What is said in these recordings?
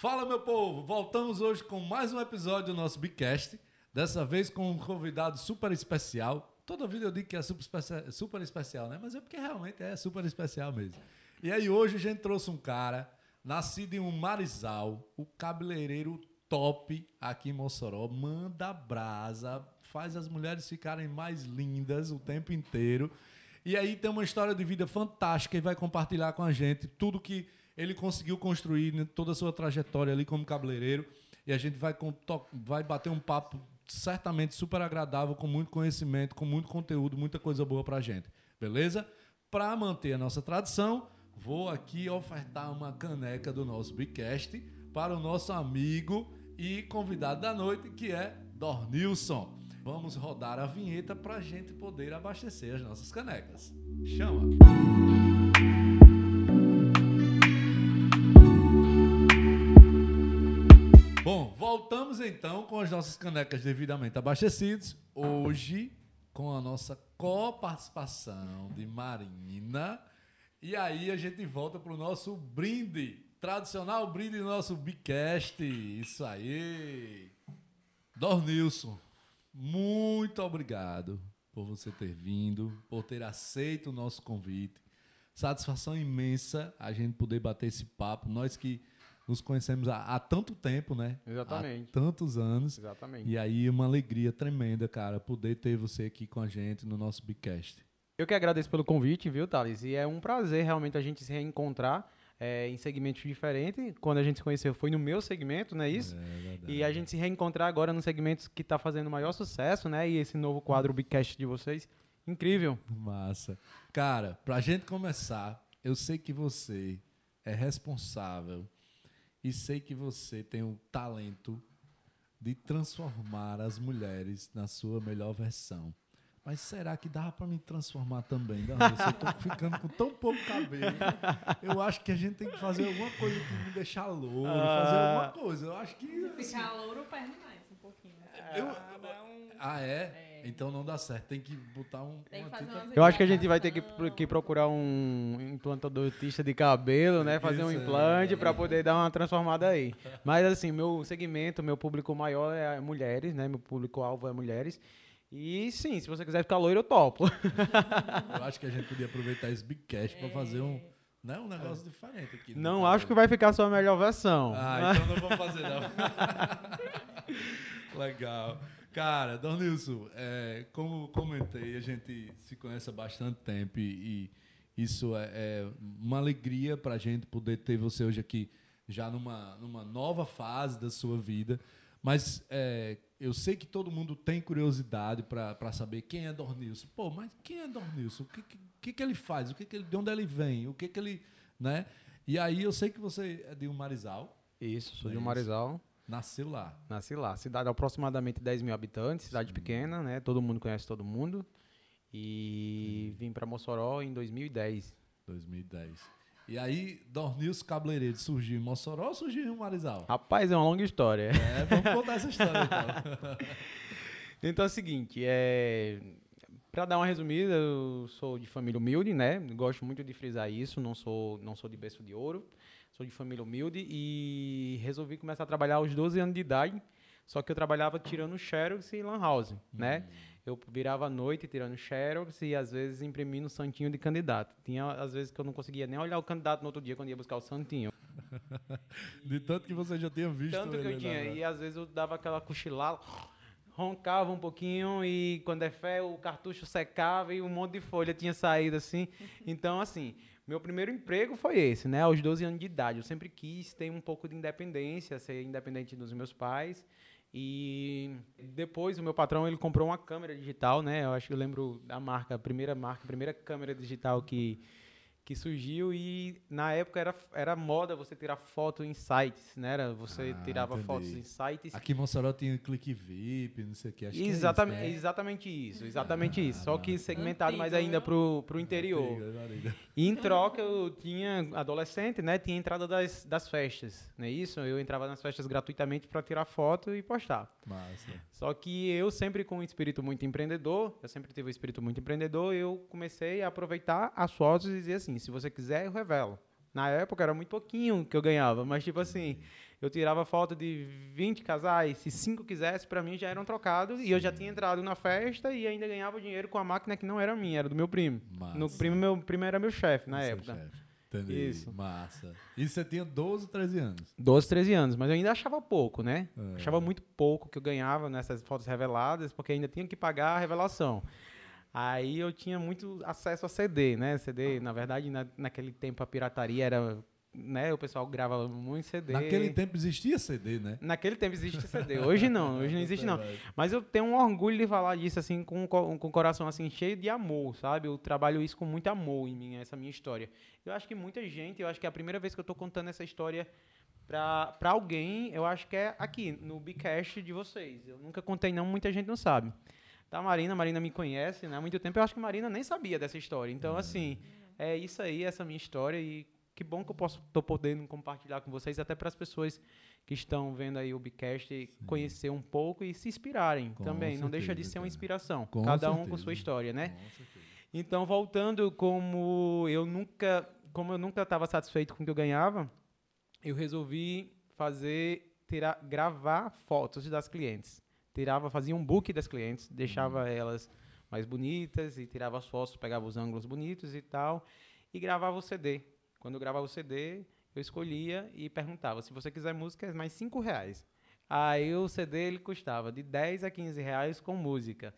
Fala, meu povo! Voltamos hoje com mais um episódio do nosso Bicast. Dessa vez com um convidado super especial. Toda vida eu digo que é super, especial, super especial, né? Mas é porque realmente é super especial mesmo. E aí hoje a gente trouxe um cara, nascido em um marizal, o cabeleireiro top aqui em Mossoró, manda brasa, faz as mulheres ficarem mais lindas o tempo inteiro. E aí tem uma história de vida fantástica e vai compartilhar com a gente tudo que ele conseguiu construir, toda a sua trajetória ali como cabeleireiro. E a gente vai, vai bater um papo certamente super agradável, com muito conhecimento, com muito conteúdo, muita coisa boa pra gente. Beleza? Para manter a nossa tradição, vou aqui ofertar uma caneca do nosso Bicast para o nosso amigo e convidado da noite, que é Dornilson. Vamos rodar a vinheta para a gente poder abastecer as nossas canecas. Chama! Bom, voltamos então com as nossas canecas devidamente abastecidas. Hoje, com a nossa coparticipação de Marina. E aí a gente volta para o nosso brinde, tradicional brinde do nosso Bicast. Isso aí. Dornilson, muito obrigado por você ter vindo, por ter aceito o nosso convite. Satisfação imensa a gente poder bater esse papo. Nós que nos conhecemos há, há, tanto tempo, né? Exatamente. Há tantos anos. Exatamente. E aí uma alegria tremenda, cara, poder ter você aqui com a gente no nosso Bicast. Eu que agradeço pelo convite, viu, Thales? E é um prazer realmente a gente se reencontrar é, em segmentos diferentes. Quando a gente se conheceu foi no meu segmento, não é isso? É verdade. E a gente se reencontrar agora no segmento que está fazendo maior sucesso, né? E esse novo quadro Bicast de vocês, incrível. Massa. Cara, pra gente começar, eu sei que você é responsável e sei que você tem o talento de transformar as mulheres na sua melhor versão. Mas será que dá para me transformar também? Não, eu tô ficando com tão pouco cabelo. Eu acho que a gente tem que fazer alguma coisa para me deixar louro, ah. fazer alguma coisa. Eu acho que. Se ficar assim, louro, perde mais um pouquinho. Eu, ah, é? é? Então não dá certo. Tem que botar um. Eu acho que a gente vai ter que, que procurar um implantadorista de cabelo, né? Fazer um implante para poder dar uma transformada aí. Mas assim, meu segmento, meu público maior é mulheres, né? Meu público-alvo é mulheres. E sim, se você quiser ficar loiro, eu topo. eu acho que a gente podia aproveitar esse Big Cash para fazer um. Né, um negócio diferente aqui. Não acho que vai ficar a sua melhor versão. Ah, então não vou fazer não. Legal. Cara, Donilson, é, como comentei, a gente se conhece há bastante tempo e, e isso é, é, uma alegria para a gente poder ter você hoje aqui já numa, numa nova fase da sua vida. Mas é, eu sei que todo mundo tem curiosidade para saber quem é Dornilson. Pô, mas quem é Dornilson? O que, que, que ele faz? O que, que ele, de onde ele vem? O que, que ele. Né? E aí eu sei que você é de um Marizal. Isso, sou é de um Marizal. Nasceu lá. Nasci lá. Cidade aproximadamente 10 mil habitantes, cidade Sim. pequena, né? Todo mundo conhece todo mundo. E vim para Mossoró em 2010. 2010. E aí, Dornilson Cabeleireiro surgiu em Mossoró ou surgiu em Marizal? Rapaz, é uma longa história. É, vamos contar essa história então. então é o seguinte, é... Para dar uma resumida, eu sou de família humilde, né? Gosto muito de frisar isso, não sou, não sou de berço de ouro sou de família humilde e resolvi começar a trabalhar aos 12 anos de idade. Só que eu trabalhava tirando xerox e lan house, uhum. né? Eu virava à noite tirando xerox e às vezes imprimindo o santinho de candidato. Tinha às vezes que eu não conseguia nem olhar o candidato no outro dia quando ia buscar o santinho. de tanto que você já tinha visto Tanto que eu tinha. E às vezes eu dava aquela cochilada, roncava um pouquinho e quando é fé o cartucho secava e um monte de folha tinha saído assim. Então, assim, meu primeiro emprego foi esse, né? Aos 12 anos de idade. Eu sempre quis ter um pouco de independência, ser independente dos meus pais. E depois o meu patrão ele comprou uma câmera digital, né? Eu acho que eu lembro da marca, a primeira marca, a primeira câmera digital que que surgiu e na época era, era moda você tirar foto em sites, né? Era, você ah, tirava entendi. fotos em sites. Aqui em Mossoró tinha clique VIP, não sei o que. Acho exatamente, que é isso, né? exatamente isso, exatamente ah, isso. Só que segmentado Antigo, mais ainda pro, pro interior. Antigo, e em troca eu tinha, adolescente, né? Tinha entrada das, das festas, não é isso? Eu entrava nas festas gratuitamente para tirar foto e postar. Massa. Só que eu sempre com um espírito muito empreendedor, eu sempre tive um espírito muito empreendedor, eu comecei a aproveitar as fotos e dizer assim, se você quiser, eu revelo. Na época era muito pouquinho que eu ganhava, mas tipo assim, Eu tirava foto de 20 casais, se cinco quisesse, para mim já eram trocados e eu já tinha entrado na festa e ainda ganhava dinheiro com a máquina que não era minha, era do meu primo. Massa. No primo, meu primo era meu chefe na Seu época. chefe. Entendi. Isso. Massa. E você tinha 12, 13 anos. 12, 13 anos, mas eu ainda achava pouco, né? É. Achava muito pouco que eu ganhava nessas fotos reveladas, porque ainda tinha que pagar a revelação. Aí eu tinha muito acesso a CD, né? CD, na verdade, na, naquele tempo a pirataria era, né? O pessoal grava muito CD. Naquele tempo existia CD, né? Naquele tempo existe CD. Hoje não, hoje não existe não. Mas eu tenho um orgulho de falar disso, assim, com, com o coração, assim, cheio de amor, sabe? Eu trabalho isso com muito amor em mim, essa minha história. Eu acho que muita gente, eu acho que é a primeira vez que eu tô contando essa história pra alguém, eu acho que é aqui, no Bcast de vocês. Eu nunca contei não, muita gente não sabe. Tá, Marina, Marina me conhece, né? Há muito tempo eu acho que Marina nem sabia dessa história. Então, assim, é isso aí, essa minha história e que bom que eu posso tô podendo compartilhar com vocês até para as pessoas que estão vendo aí o Bcast conhecer um pouco e se inspirarem Com também. Não deixa de certeza, ser uma inspiração. Cada um com certeza. sua história, né? Com certeza. Então, voltando, como eu nunca, como eu nunca estava satisfeito com o que eu ganhava, eu resolvi fazer, tirar, gravar fotos das clientes. Tirava, fazia um book das clientes, deixava elas mais bonitas e tirava as fotos, pegava os ângulos bonitos e tal, e gravava o CD. Quando eu gravava o CD, eu escolhia e perguntava se você quiser música, é mais cinco reais. Aí o CD ele custava de 10 a 15 reais com música.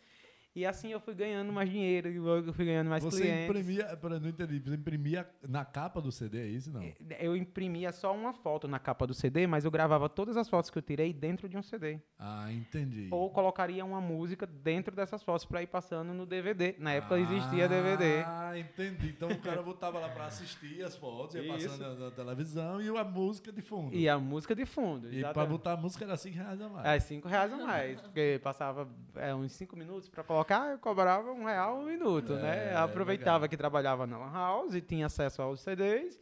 E assim eu fui ganhando mais dinheiro, eu fui ganhando mais Você clientes. imprimia, para não entendi, você imprimia na capa do CD, é isso não? Eu imprimia só uma foto na capa do CD, mas eu gravava todas as fotos que eu tirei dentro de um CD. Ah, entendi. Ou colocaria uma música dentro dessas fotos para ir passando no DVD. Na época existia DVD. Ah, entendi. Então o cara voltava lá para assistir as fotos, ia Isso. passando na, na televisão e a música de fundo. E a música de fundo. E para botar a música era 5 reais a mais. É, cinco reais a mais. Porque passava é, uns cinco minutos para colocar, eu cobrava um real um minuto, né? É, Aproveitava legal. que trabalhava na House e tinha acesso aos CDs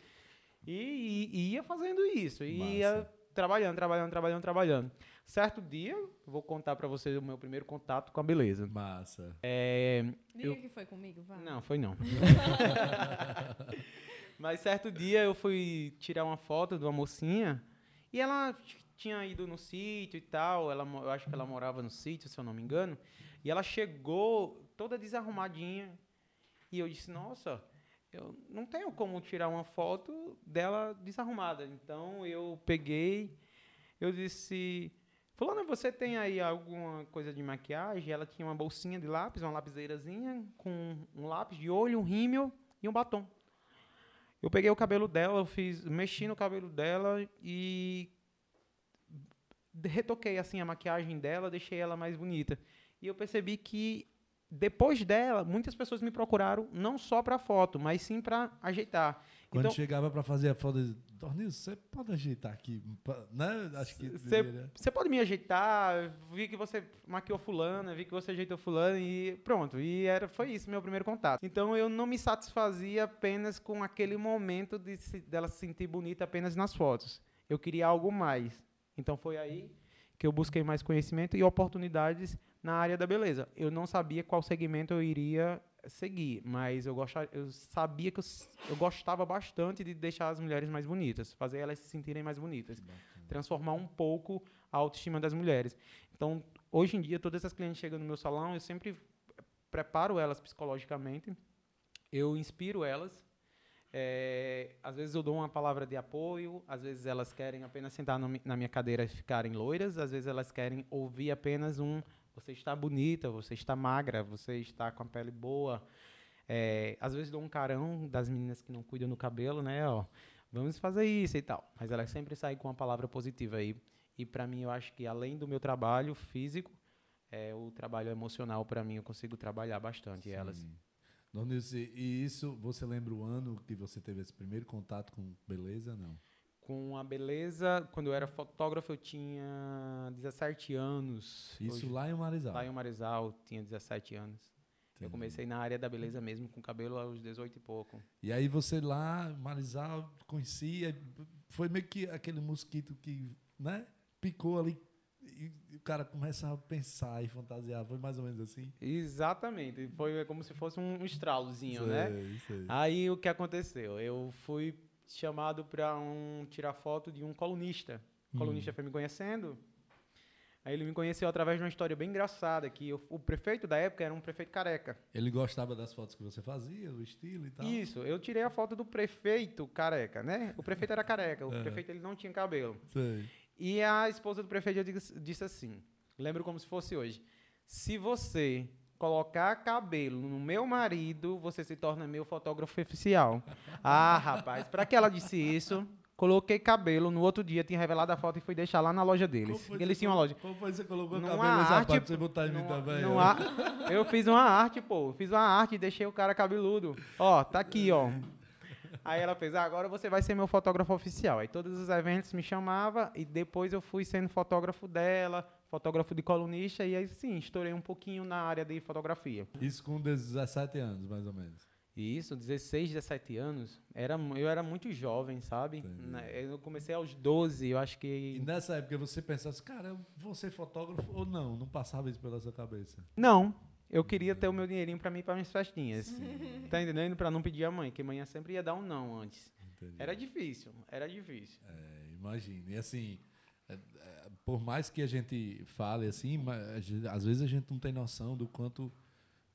e, e- e ia fazendo isso. E ia Massa. trabalhando, trabalhando, trabalhando, trabalhando. Certo dia, vou contar para vocês o meu primeiro contato com a beleza. Massa. É, Diga Eu- que foi comigo, vai. não, foi não. Mas certo dia eu fui tirar uma foto de uma mocinha e ela tinha ido no sítio e tal. Ela, eu acho que ela morava no sítio, se eu não me engano. E ela chegou toda desarrumadinha. E eu disse, nossa, eu não tenho como tirar uma foto dela desarrumada. Então eu peguei, eu disse, Fulana, você tem aí alguma coisa de maquiagem? Ela tinha uma bolsinha de lápis, uma lapiseirazinha, com um lápis de olho, um rímel e um batom. Eu peguei o cabelo dela, eu fiz, mexi no cabelo dela e retoquei assim a maquiagem dela, deixei ela mais bonita. E eu percebi que depois dela, muitas pessoas me procuraram não só para foto, mas sim para ajeitar. Quando Então- chegava para fazer a foto, Tornil, você pode ajeitar aqui, né? Acho que Você você pode me ajeitar, vi que você maquiou fulana, vi que você ajeitou fulana e pronto. E era, foi isso, meu primeiro contato. Então eu não me satisfazia apenas com aquele momento de se- dela se sentir bonita apenas nas fotos. Eu queria algo mais. Então foi aí que eu busquei mais conhecimento e oportunidades na área da beleza. Eu não sabia qual segmento eu iria seguir, mas eu, gostava, eu sabia que eu, eu gostava bastante de deixar as mulheres mais bonitas, fazer elas se sentirem mais bonitas transformar um pouco a autoestima das mulheres. Então, hoje em dia, todas as clientes chegam no meu salão, eu sempre preparo elas psicologicamente, eu inspiro elas. é, às vezes eu dou uma palavra de apoio, às vezes elas querem apenas sentar no na minha cadeira e ficarem loiras, às vezes elas querem ouvir apenas um você está bonita, você está magra, você está com a pele boa. É, às vezes dou um carão das meninas que não cuidam do cabelo, né? Ó, vamos fazer isso e tal. Mas elas sempre saem com uma palavra positiva aí. E para mim, eu acho que além do meu trabalho físico, é, o trabalho emocional, para mim, eu consigo trabalhar bastante elas. Dornilce, e isso, você lembra o ano que você teve esse primeiro contato com beleza? Não. Com a beleza, quando eu era fotógrafo, eu tinha 17 anos. Isso Hoje- lá em Marizal. lá em Marizal, tinha 17 anos. Eu Entendi. comecei na área da beleza mesmo, com cabelo aos 18 e pouco. E aí você lá, Marizal, conhecia, foi meio que aquele mosquito que, né, picou ali e o cara começa a pensar e fantasiar, foi mais ou menos assim? Exatamente. Foi como se fosse um estralozinho, né? Sei, sei. Aí o que aconteceu? Eu fui chamado para um, tirar foto de um colunista O colunista foi me conhecendo. Aí ele me conheceu através de uma história bem engraçada, que o, o prefeito da época era um prefeito careca. Ele gostava das fotos que você fazia, o estilo e tal. Isso, eu tirei a foto do prefeito careca, né? O prefeito era careca, o É. prefeito ele não tinha cabelo. Sei. E a esposa do prefeito disse, disse assim, lembro como se fosse hoje, se você colocar cabelo no meu marido, você se torna meu fotógrafo oficial. ah, rapaz, para que ela disse isso? Coloquei cabelo, no outro dia tinha revelado a foto e fui deixar lá na loja deles. Eles tinham uma loja. Como foi que você colocou o Numa cabelo nessa arte, pra você botar em mim também? numa ó? ar- eu fiz uma arte, pô. Fiz uma arte e deixei o cara cabeludo. Ó, tá aqui, ó. Aí ela fez, ah, agora você vai ser meu fotógrafo oficial. Aí todos os eventos me chamava e depois eu fui sendo fotógrafo dela, fotógrafo de colunista e aí sim, estourei um pouquinho na área de fotografia. Isso com 17 anos, mais ou menos. E isso, 16, 17 anos, era, eu era muito jovem, sabe? Entendi. Eu comecei aos 12, eu acho E que... nessa época você pensasse, cara, eu vou ser fotógrafo ou não? Não passava isso pela sua cabeça. Não, eu queria ter o meu dinheirinho pra mim, para minhas festinhas. Tá entendendo? Pra não pedir a mãe, que a mãe sempre ia dar um não antes. Entendi. Era difícil, era difícil. É, imagina. E assim, é, é, por mais que a gente fale assim, mas às vezes a gente não tem noção do quanto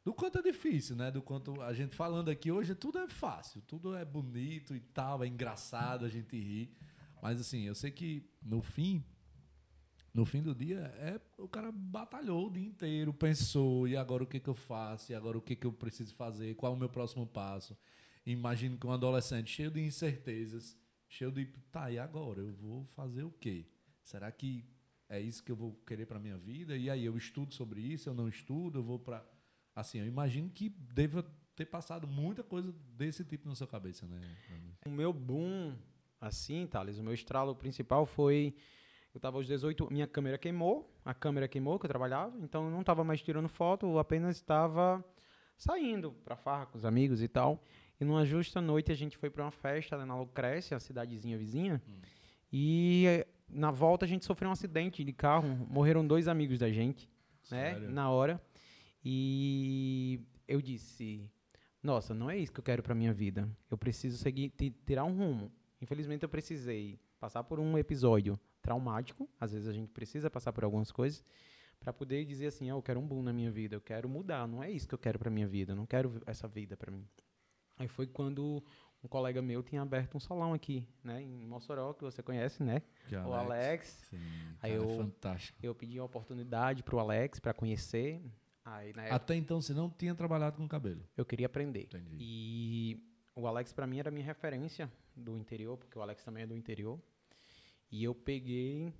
do quanto é difícil, né? Do quanto a gente falando aqui hoje, tudo é fácil, tudo é bonito e tal, é engraçado, a gente ri. Mas assim, eu sei que no fim, no fim do dia, é o cara batalhou o dia inteiro, pensou, e agora o que, que eu faço? E agora o que, que eu preciso fazer? Qual é o meu próximo passo? Imagino que um adolescente cheio de incertezas, cheio de, tá, e agora? Eu vou fazer o quê? Será que é isso que eu vou querer para minha vida? E aí eu estudo sobre isso, eu não estudo, eu vou para assim, eu imagino que deva ter passado muita coisa desse tipo na sua cabeça, né? O meu boom, assim, Thales, o meu estralo principal foi. Eu tava aos 18, minha câmera queimou, a câmera queimou que eu trabalhava, então eu não estava mais tirando foto, eu apenas estava saindo pra farra com os amigos e tal. E numa justa noite a gente foi pra uma festa na Lucrécia, a cidadezinha vizinha, e eh, na volta a gente sofreu um acidente de carro, morreram dois amigos da gente, né, Sério? na hora. E eu disse, nossa, não é isso que eu quero para minha vida. Eu preciso seguir, ti- tirar um rumo. Infelizmente eu precisei passar por um episódio traumático. Às vezes a gente precisa passar por algumas coisas para poder dizer assim, ah, eu quero um boom na minha vida, eu quero mudar. Não é isso que eu quero para minha vida. Eu não quero essa vida para mim. Aí foi quando um colega meu tinha aberto um salão aqui, né, em Mossoró, que você conhece, né? Que O Alex. Sim, Aí é eu- fantástico. Eu pedi uma oportunidade pro Alex para conhecer. Aí época Até então você não tinha trabalhado com cabelo. eu queria aprender. Entendi. E o Alex para mim era minha referência do interior, porque o Alex também é do interior. E eu peguei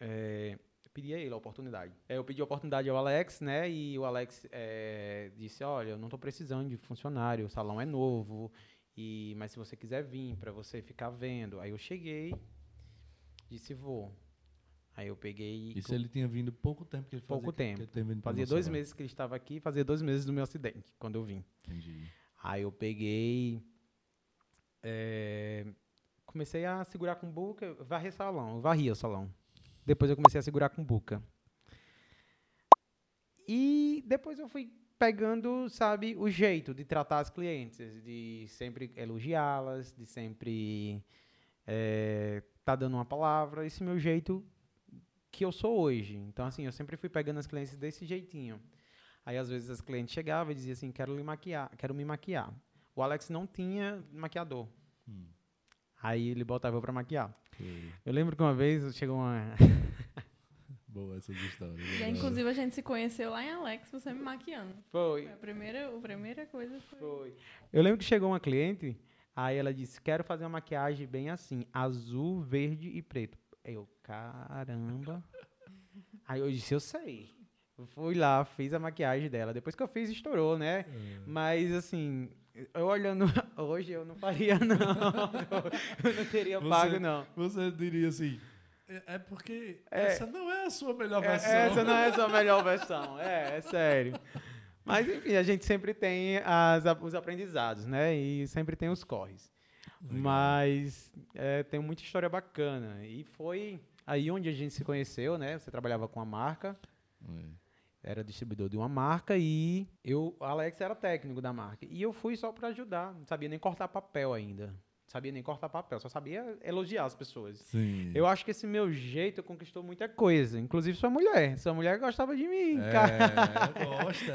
é, pedi a ele a oportunidade. É, eu pedi a oportunidade ao Alex, né? E o Alex é, disse, olha, eu não estou precisando de funcionário, o salão é novo, e mas se você quiser vir para você ficar vendo. Aí eu cheguei, disse vou. Aí eu peguei Isso ele tinha vindo pouco tempo que ele fazia. Pouco tempo. fazia dois meses que ele estava aqui, fazia dois meses do meu acidente quando eu vim. Entendi. Aí eu peguei. é, comecei a segurar com buca, varrer salão, varria o salão. Depois eu comecei a segurar com buca. E depois eu fui pegando, sabe, o jeito de tratar as clientes, de sempre elogiá-las, de sempre é, tá dando uma palavra, esse meu jeito que eu sou hoje. Então, assim, eu sempre fui pegando as clientes desse jeitinho. Aí, às vezes, as clientes chegavam e diziam assim, quero lhe maquiar, quero me maquiar. O Alex não tinha maquiador. Hum. Aí ele botava eu pra maquiar. Eu lembro que uma vez chegou uma. Boa essas histórias. E inclusive, a gente se conheceu lá em Alex, você me maquiando. Foi. A primeira, a primeira coisa foi... Foi. Eu lembro que chegou uma cliente, aí ela disse: Quero fazer uma maquiagem bem assim, azul, verde e preto. Eu, caramba. Aí eu disse: Eu sei. Fui lá, fiz a maquiagem dela. Depois que eu fiz, estourou, né? É. Mas assim, eu olhando hoje, eu não faria, não. Eu não teria Você- pago, não. Você diria assim. É é porque É. essa não é a sua melhor É, versão. essa não é a sua melhor versão. É, é sério. Mas, enfim, a gente sempre tem as, os aprendizados, né? E sempre tem os corres. Legal. Mas é, tem muita história bacana. E foi aí onde a gente se conheceu, né? Você trabalhava com a marca, É. era distribuidor de uma marca e eu, o Alex era técnico da marca. E eu fui só para ajudar, não sabia nem cortar papel ainda. Não sabia nem cortar papel, só sabia elogiar as pessoas. Sim. Eu acho que esse meu jeito conquistou muita coisa, inclusive sua mulher. Sua mulher gostava de mim, cara. É, gosta.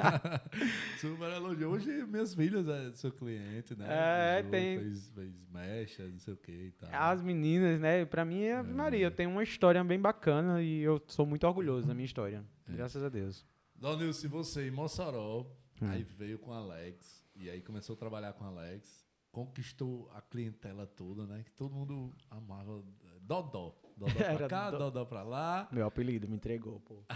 Super elogio. Hoje minhas filhas é seu cliente, né? É, Jo tem- Fez, fez mecha, não sei o que e tal. As meninas, né? Pra mim é Ave Maria. Eu tenho uma história bem bacana e eu sou muito orgulhoso da minha história. É. Graças a Deus. Donil, se você em Mossoró, Hum. aí veio com Alex, e aí começou a trabalhar com Alex, conquistou a clientela toda, né? Que todo mundo amava. Dodó. Dodó pra Era cá, Dó- Dodó pra lá. Meu apelido me entregou, pô.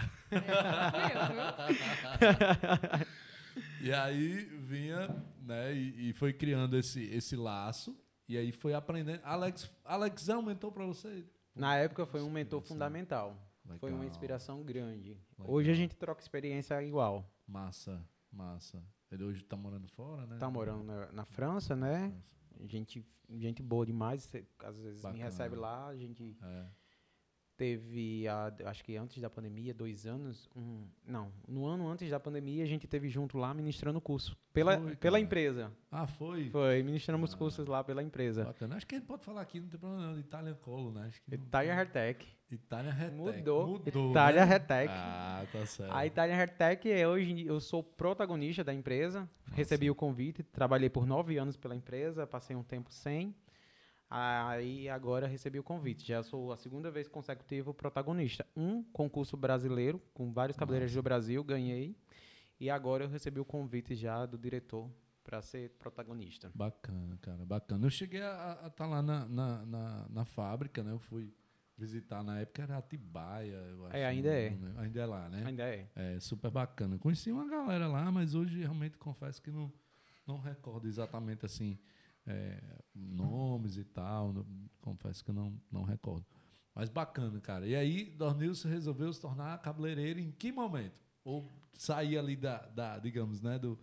E aí vinha, né? E, e foi criando esse, esse laço. E aí foi aprendendo. Alex, Alex aumentou pra você? Na época foi um mentor fundamental. Foi uma Legal. inspiração grande. Legal. Hoje a gente troca experiência igual. Massa, massa. Ele hoje tá morando fora, né? Tá morando na, na França, né? Nossa, Gente, gente boa demais. Às vezes Bacana. me recebe lá. A gente É. teve, a- acho que antes da pandemia, dois anos. um- não, no ano antes da pandemia, a gente teve junto lá ministrando curso. Pela, Foi, pela empresa. Ah, foi? Foi, ministramos Ah. cursos lá pela empresa. Bacana. Acho que ele pode falar aqui, não tem problema não. Italian Colo, né? Acho que Itália Hairtech. Itália. Mudou. Mudou Itália né? Hairtech. Ah, tá certo. A Italian Hairtech é hoje eu sou protagonista da empresa. Recebi o convite, trabalhei por nove anos pela empresa, passei um tempo sem. Aí agora recebi o convite. Já sou a segunda vez consecutiva protagonista. Um concurso brasileiro com vários cabeleireiros do Brasil, ganhei. E agora eu recebi o convite já do diretor para ser protagonista. Bacana, cara, bacana. Eu cheguei a estar lá na, na, na, na fábrica, né? Eu fui visitar na época, era Atibaia, eu acho. ainda é. não lembro. Ainda é lá, né? Ainda é. É super bacana. Conheci uma galera lá, mas hoje realmente confesso que não, não recordo exatamente assim é, nomes e tal. não- confesso que não, não recordo. Mas bacana, cara. E aí, Dornilson resolveu se tornar cabeleireiro em que momento? Ou sair ali da, da digamos, né, do,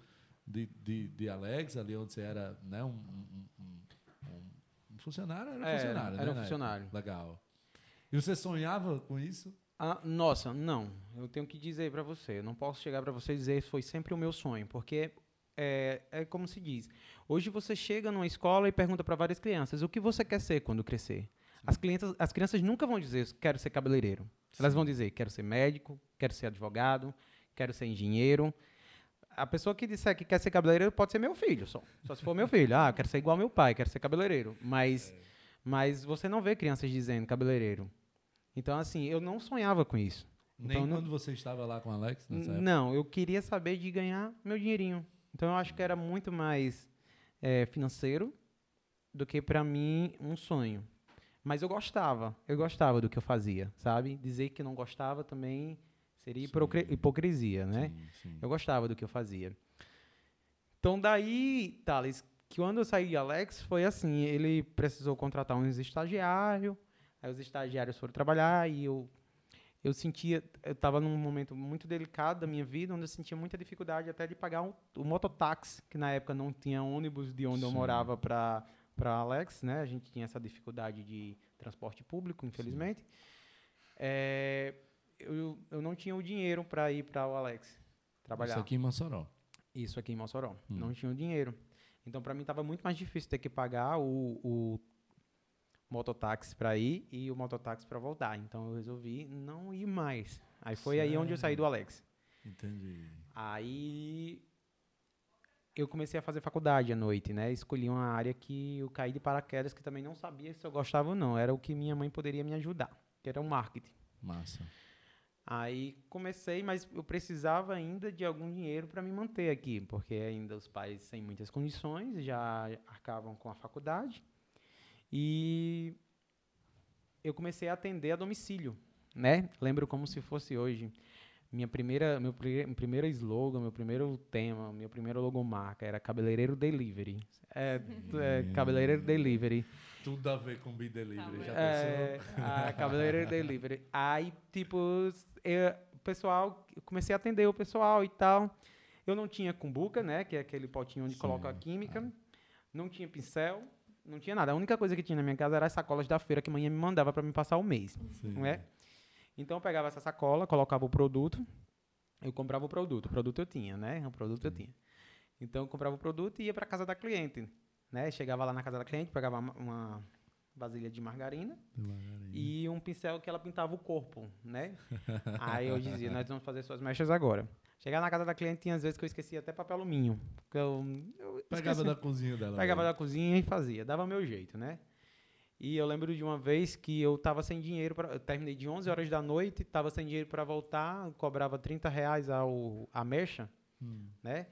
de, de, de Alex, ali onde você era né, um, um, um- um- funcionário? Era Era, funcionário, era né, um funcionário. Legal. E você sonhava com isso? Ah, nossa, não. Eu tenho que dizer para você. Eu não posso chegar para você e dizer foi sempre o meu sonho, porque é, é como se diz. Hoje você chega numa escola e pergunta para várias crianças o que você quer ser quando crescer. As crianças, as crianças nunca vão dizer quero ser cabeleireiro. Elas vão dizer quero ser médico, quero ser advogado, quero ser engenheiro. A pessoa que disser que quer ser cabeleireiro pode ser meu filho, só. Só se for meu filho. Ah, quero ser igual meu pai, quero ser cabeleireiro. Mas, mas você não vê crianças dizendo cabeleireiro. Então, assim, eu não sonhava com isso. Nem Então, não- quando você estava lá com o Alex nessa época? Não, eu queria saber de ganhar meu dinheirinho. Então, eu acho que era muito mais eh, financeiro do que, para mim, um sonho. Mas eu gostava, eu gostava do que eu fazia, sabe? Dizer que não gostava também seria Sim. hipocrisia, né? Sim, sim. Eu gostava do que eu fazia. Então, daí, Thales, que quando eu saí de Alex, foi assim: ele precisou contratar uns estagiários, aí os estagiários foram trabalhar e eu. Eu sentia, eu estava num momento muito delicado da minha vida, onde eu sentia muita dificuldade até de pagar um, o mototáxi, que na época não tinha ônibus de onde eu Sim. morava para para Alex, né? A gente tinha essa dificuldade de transporte público, infelizmente. É, eu, eu não tinha o dinheiro para ir para o Alex trabalhar. Isso aqui em Mossoró. Isso aqui em Mossoró. Hum. Não tinha o dinheiro. Então, para mim, estava muito mais difícil ter que pagar o, o mototáxi para ir e o mototáxi para voltar. Então, eu resolvi não ir mais. Aí foi aí onde eu saí do Alex. Entendi. Aí eu comecei a fazer faculdade à noite, né? Escolhi uma área que eu caí de paraquedas, que também não sabia se eu gostava ou não. Era o que minha mãe poderia me ajudar, que era o marketing. Massa. Aí comecei, mas eu precisava ainda de algum dinheiro para me manter aqui, porque ainda os pais sem muitas condições já arcavam com a faculdade. E eu comecei a atender a domicílio, né? Lembro como se fosse hoje. Minha primeira, meu pri- primeiro slogan, meu primeiro tema, minha primeira logomarca era Cabeleireiro Delivery. É, é Cabeleireiro Delivery. Tudo a ver com B-Delivery. Tá Já É, pensou? a cabeleireiro delivery. Aí, tipo, eu, o pessoal, eu comecei a atender o pessoal e tal. Eu não tinha cumbuca, né? Que é aquele potinho onde Sim, coloca a química. Não tinha pincel, não tinha nada. A única coisa que tinha na minha casa era as sacolas da feira que a mãe me mandava para me passar o mês, Sim. não é? Então eu pegava essa sacola, colocava o produto, eu comprava o produto. O produto eu tinha, né? O produto eu tinha. Então eu comprava o produto e ia para casa da cliente, né? Chegava lá na casa da cliente, pegava uma, vasilha de margarina e um pincel que ela pintava o corpo, né? Aí eu dizia, nós vamos fazer suas mechas agora. Chegava na casa da cliente, tinha às vezes que eu esquecia até papel alumínio. que Eu, eu Pegava esqueci. da cozinha dela. Pegava mesmo. da cozinha e fazia. Dava meu jeito, né? E eu lembro de uma vez que eu tava sem dinheiro, pra, eu terminei de 11 horas da noite, tava sem dinheiro para voltar, cobrava 30 reais ao, a mecha, Hum. né?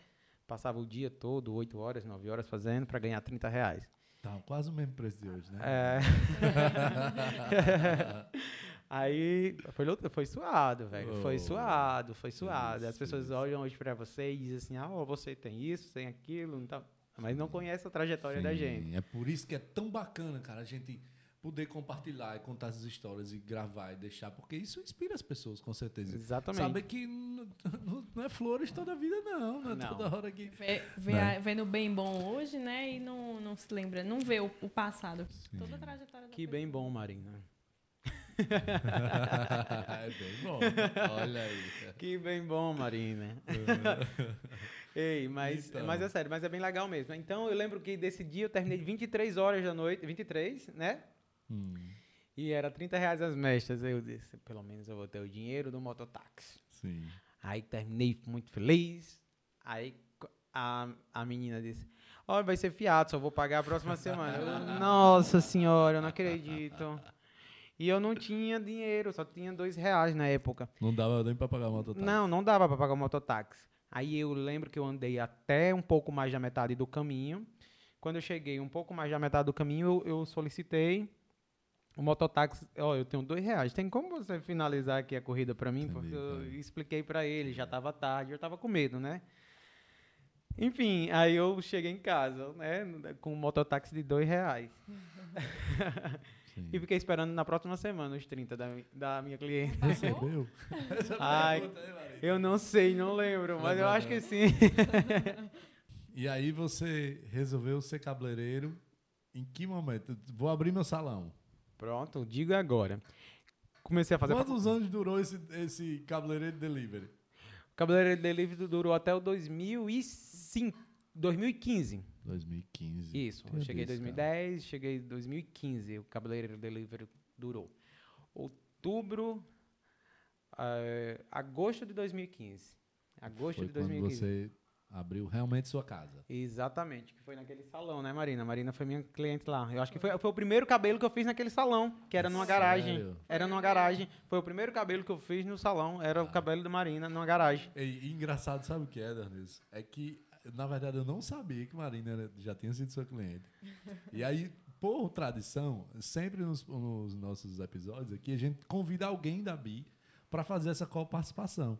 Passava o dia todo, 8 horas, 9 horas fazendo para ganhar 30 reais. Tá quase o mesmo preço de hoje, né? É. Aí foi, foi suado, velho. Foi Oh, suado, foi suado. As isso, pessoas isso. olham hoje pra você e dizem assim: ah, ó, você tem isso, tem aquilo, então, mas não conhece a trajetória da Sim, gente. É por isso que é tão bacana, cara, a gente poder compartilhar e contar essas histórias e gravar e deixar, porque isso inspira as pessoas, com certeza. Exatamente. Saber que não é flores toda a vida, não. Não é Não. toda hora que. Vê, vê, Né? a- vê no bem bom hoje, né? E não, não se lembra, não vê o, o passado. Sim. Toda a trajetória da Que bem bom, Marina. é bem bom. Olha aí. Que bem bom, Marina. Ei, mas, Então. mas é sério, mas é bem legal mesmo. Então eu lembro que desse dia eu terminei de 23 horas da noite, 23, né? Hum, E era 30 reais as. Aí eu disse, pelo menos eu vou ter o dinheiro do mototáxi. sim. Aí terminei muito feliz. Aí a, a menina disse: Olha, vai ser fiado, só vou pagar a próxima semana. Eu, Nossa senhora, eu não acredito. E eu não tinha dinheiro, só tinha dois reais na época. Não dava nem pra pagar a mototáxi. Não, não dava para pagar o mototáxi. Aí eu lembro que eu andei até um pouco mais da metade do caminho. Quando eu cheguei um pouco mais da metade do caminho, eu, eu solicitei o mototáxi. Ó, eu tenho dois reais. Tem como você finalizar aqui a corrida para mim? Porque eu Entendi, expliquei para ele, já estava tarde, eu estava com medo, né? Enfim, aí eu cheguei em casa, né, com um mototáxi de dois reais. Sim. E fiquei esperando na próxima semana os 30 da, da minha cliente. Recebeu? Ai, eu não sei, não lembro, mas eu acho que sim. E aí você resolveu ser cabeleireiro em que momento? Vou abrir meu salão. Pronto, digo agora. Comecei a fazer. Quantos anos durou esse, esse cabeleireiro delivery? O Cabeleireiro Delivery durou até o 2005, 2015. 2015. Isso. Eu cheguei em desse, cara. 2010, cheguei em 2015. O Cabeleireiro Delivery durou. Outubro, eh, agosto de 2015. Agosto Foi de quando 2015. você abriu realmente sua casa. Exatamente, que foi naquele salão, né, Marina? Marina foi minha cliente lá. Eu acho que foi, foi o primeiro cabelo que eu fiz naquele salão, que era numa garagem. Sério? Era numa garagem. Foi o primeiro cabelo que eu fiz no salão, era o cabelo da Marina numa garagem. E, e engraçado, sabe o que é, Darnis? É que, na verdade, eu não sabia que Marina já tinha sido sua cliente. E aí, por tradição, sempre nos, nos nossos episódios aqui, a gente convida alguém da BI para fazer essa co-participação.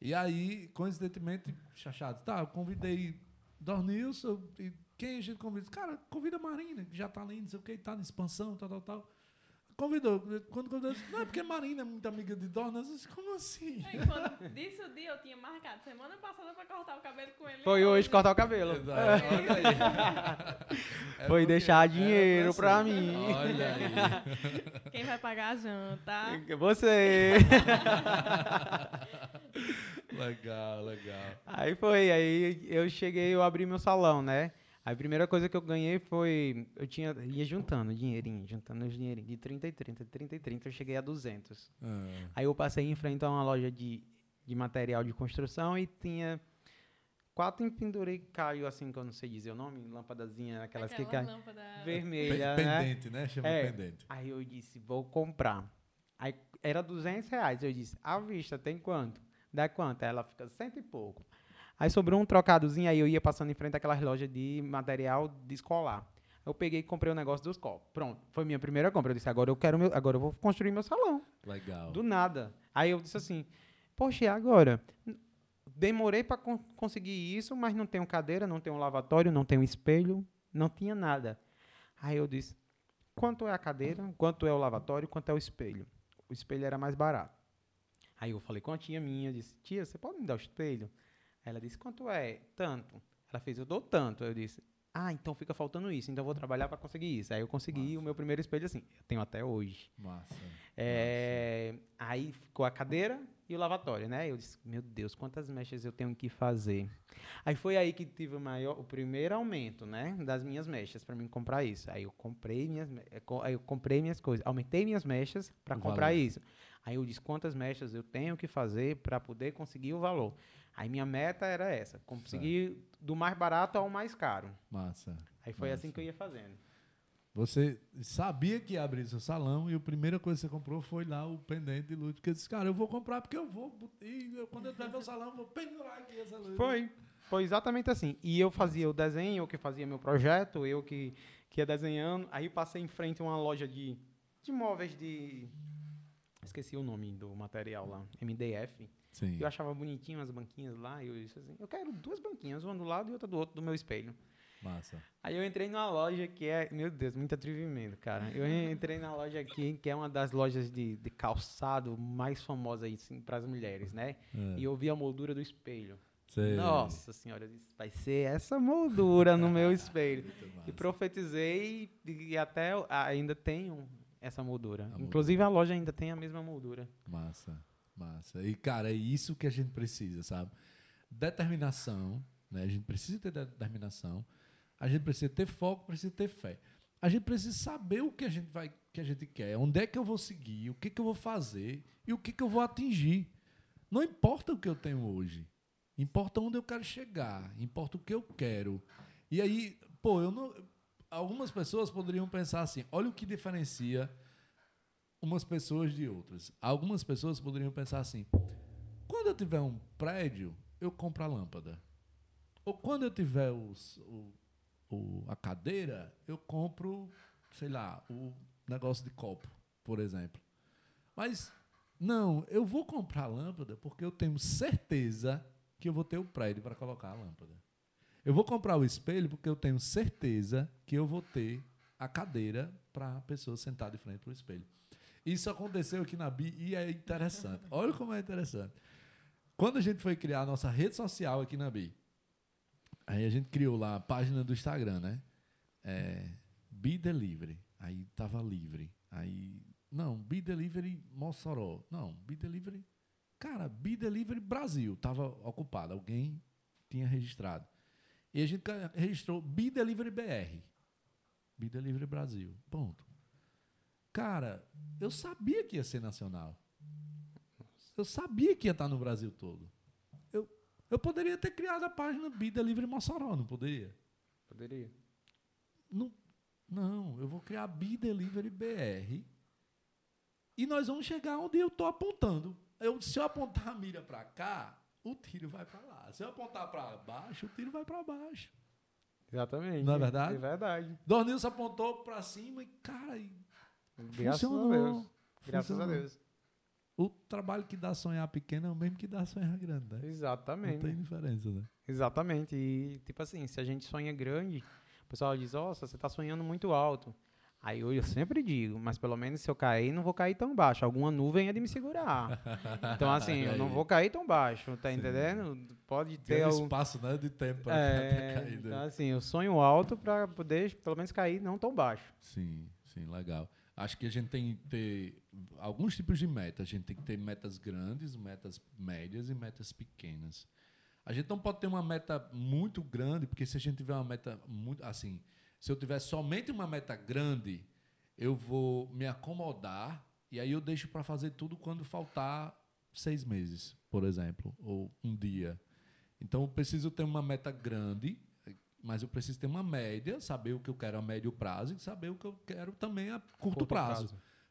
E aí, coincidentemente, Chachado, tá, eu convidei Dornilson, e quem a gente convida? Cara, convida a Marina, que já tá ali, não sei o que, tá na expansão, tal, tal, tal. Convidou. Quando convidou, eu disse, não é porque Marina é muito amiga de Dornilson. Eu disse, como assim? Aí, quando disse o dia, eu tinha marcado semana passada pra cortar o cabelo com ele. Foi hoje cortar o cabelo. Exato. É Foi porque deixar dinheiro pra mim. Olha aí. Quem vai pagar a janta? Você. Legal, legal. Aí foi, aí eu cheguei, eu abri meu salão, né? Aí a primeira coisa que eu ganhei foi, eu tinha, ia juntando dinheirinho, juntando os dinheirinhos, de 30 e 30, de 30 e 30 eu cheguei a 200. Ah, Aí eu passei em frente a uma loja de, de material de construção e tinha quatro empenduricalhos, assim, que eu não sei dizer o nome, lâmpadazinha, aquelas que Aquela caem, lâmpada... vermelha, né? pendente, né? Chama É. pendente. Aí eu disse, vou comprar. Aí era 200 reais. Eu disse, à vista, tem quanto? Dá quanto? Aí ela fica cento e pouco. Aí sobrou um trocadozinho, aí eu ia passando em frente àquelas lojas de material de escolar. Eu peguei e comprei o negócio dos copos. Pronto, foi minha primeira compra. Eu disse, agora eu quero meu, agora eu vou construir meu salão. Legal. Do nada. Aí eu disse assim, poxa, e agora? Demorei para conseguir isso, mas não tenho cadeira, não tenho lavatório, não tenho espelho, não tinha nada. Aí eu disse, quanto é a cadeira, quanto é o lavatório, quanto é o espelho? O espelho era mais barato. Aí eu falei com a tia minha, disse, tia, você pode me dar o espelho? Ela disse, quanto é? Tanto. Ela fez, eu dou tanto. Eu disse, ah, então fica faltando isso, então eu vou trabalhar para conseguir isso. Aí eu consegui o meu primeiro espelho assim, eu tenho até hoje. Massa. É, aí ficou a cadeira, e o lavatório, né? Eu disse, meu Deus, quantas mechas eu tenho que fazer? Aí foi aí que tive o maior, o primeiro aumento, né, das minhas mechas para mim comprar isso. Aí eu comprei minhas, eh, aí eu comprei minhas coisas, aumentei minhas mechas para comprar valor. isso. Aí eu disse quantas mechas eu tenho que fazer para poder conseguir o valor. Aí minha meta era essa, conseguir do mais barato ao mais caro. Massa. Aí foi assim Massa. que eu ia fazendo. Você sabia que ia abrir seu salão e a primeira coisa que você comprou foi lá o pendente de luz. Porque eu disse, cara, eu vou comprar porque eu vou. E eu, quando eu tiver meu salão, eu vou pendurar aqui essa luz. Foi. Foi exatamente assim. E eu fazia o desenho, eu que fazia meu projeto, eu que, que ia desenhando. Aí passei em frente a uma loja de, de móveis de. Esqueci o nome do material lá. MDF. Sim. Eu achava bonitinho as banquinhas lá. E eu disse assim: eu quero duas banquinhas, uma do lado e outra do outro do meu espelho. Massa. Aí eu entrei numa loja que é. Meu Deus, muito atrevimento, cara. Eu entrei na loja aqui, que é uma das lojas de, de calçado mais famosas aí, assim, para as mulheres, né? É. E eu vi a moldura do espelho. Sei. Nossa senhora, vai ser essa moldura no meu espelho. E profetizei e, até ainda tenho essa moldura. moldura. Inclusive a loja ainda tem a mesma moldura. Massa, massa. E, cara, é isso que a gente precisa, sabe? Determinação, né? A gente precisa ter determinação, a gente precisa ter foco, precisa ter fé. A gente precisa saber o que a gente vai, que a gente quer, onde é que eu vou seguir, o que, que eu vou fazer e o que, que eu vou atingir. Não importa o que eu tenho hoje, importa onde eu quero chegar, importa o que eu quero. E aí, pô, eu não. Algumas pessoas poderiam pensar assim: olha o que diferencia umas pessoas de outras. Algumas pessoas poderiam pensar assim: quando eu tiver um prédio, eu compro a lâmpada. Ou quando eu tiver os- o, o- a cadeira, eu compro, sei lá, o negócio de copo, por exemplo. Mas não, eu vou comprar a lâmpada porque eu tenho certeza que eu vou ter o prédio para colocar a lâmpada. Eu vou comprar o espelho porque eu tenho certeza que eu vou ter a cadeira para a pessoa sentar de frente para o espelho. Isso aconteceu aqui na BI e é interessante. Olha como é interessante. Quando a gente foi criar a nossa rede social aqui na BI, aí a gente criou lá a página do Instagram, né? É, Delivery. Aí tava livre. Aí, não, Be Delivery Mossoró. Não, Be Delivery. Cara, Be Delivery Brasil. Tava ocupado. Alguém tinha registrado. E a gente registrou Be Delivery BR. Be Delivery Brasil. Ponto. Cara, eu sabia que ia ser nacional. Eu sabia que ia estar no Brasil todo. Eu, eu poderia ter criado a página Be Delivery Mossoró, não poderia? Poderia. Não, não, eu vou criar Be Delivery BR e nós vamos chegar onde eu estou apontando. Eu, se eu apontar a mira para cá, o tiro vai para lá. Se eu apontar para baixo, o tiro vai para baixo. Exatamente. Não é verdade? É verdade. Dornilson apontou para cima e, cara, e Graças funcionou. a Deus. Graças a Funcionou. Deus. O trabalho que dá sonhar pequeno é o mesmo que dá sonhar grande, né? Não Exatamente. tem diferença, né? Exatamente. E, tipo assim, se a gente sonha grande, o pessoal diz, nossa, você está sonhando muito alto. Aí eu, eu sempre digo, mas pelo menos se eu cair, não vou cair tão baixo. Alguma nuvem é de me segurar. Então, assim, eu não vou cair tão baixo, tá Sim. entendendo? Pode ter Tem algum... espaço né, de tempo para É, ter caído. então, assim, eu sonho alto para poder, pelo menos, cair não tão baixo. Sim, sim, legal. Acho que a gente tem que ter alguns tipos de metas. A gente tem que ter metas grandes, metas médias e metas pequenas. A gente não pode ter uma meta muito grande, porque se a gente tiver uma meta muito. Assim, se eu tiver somente uma meta grande, eu vou me acomodar e aí eu deixo para fazer tudo quando faltar seis meses, por exemplo, ou um dia. Então eu preciso ter uma meta grande, mas eu preciso ter uma média, saber o que eu quero a médio prazo e saber o que eu quero também a curto, prazo.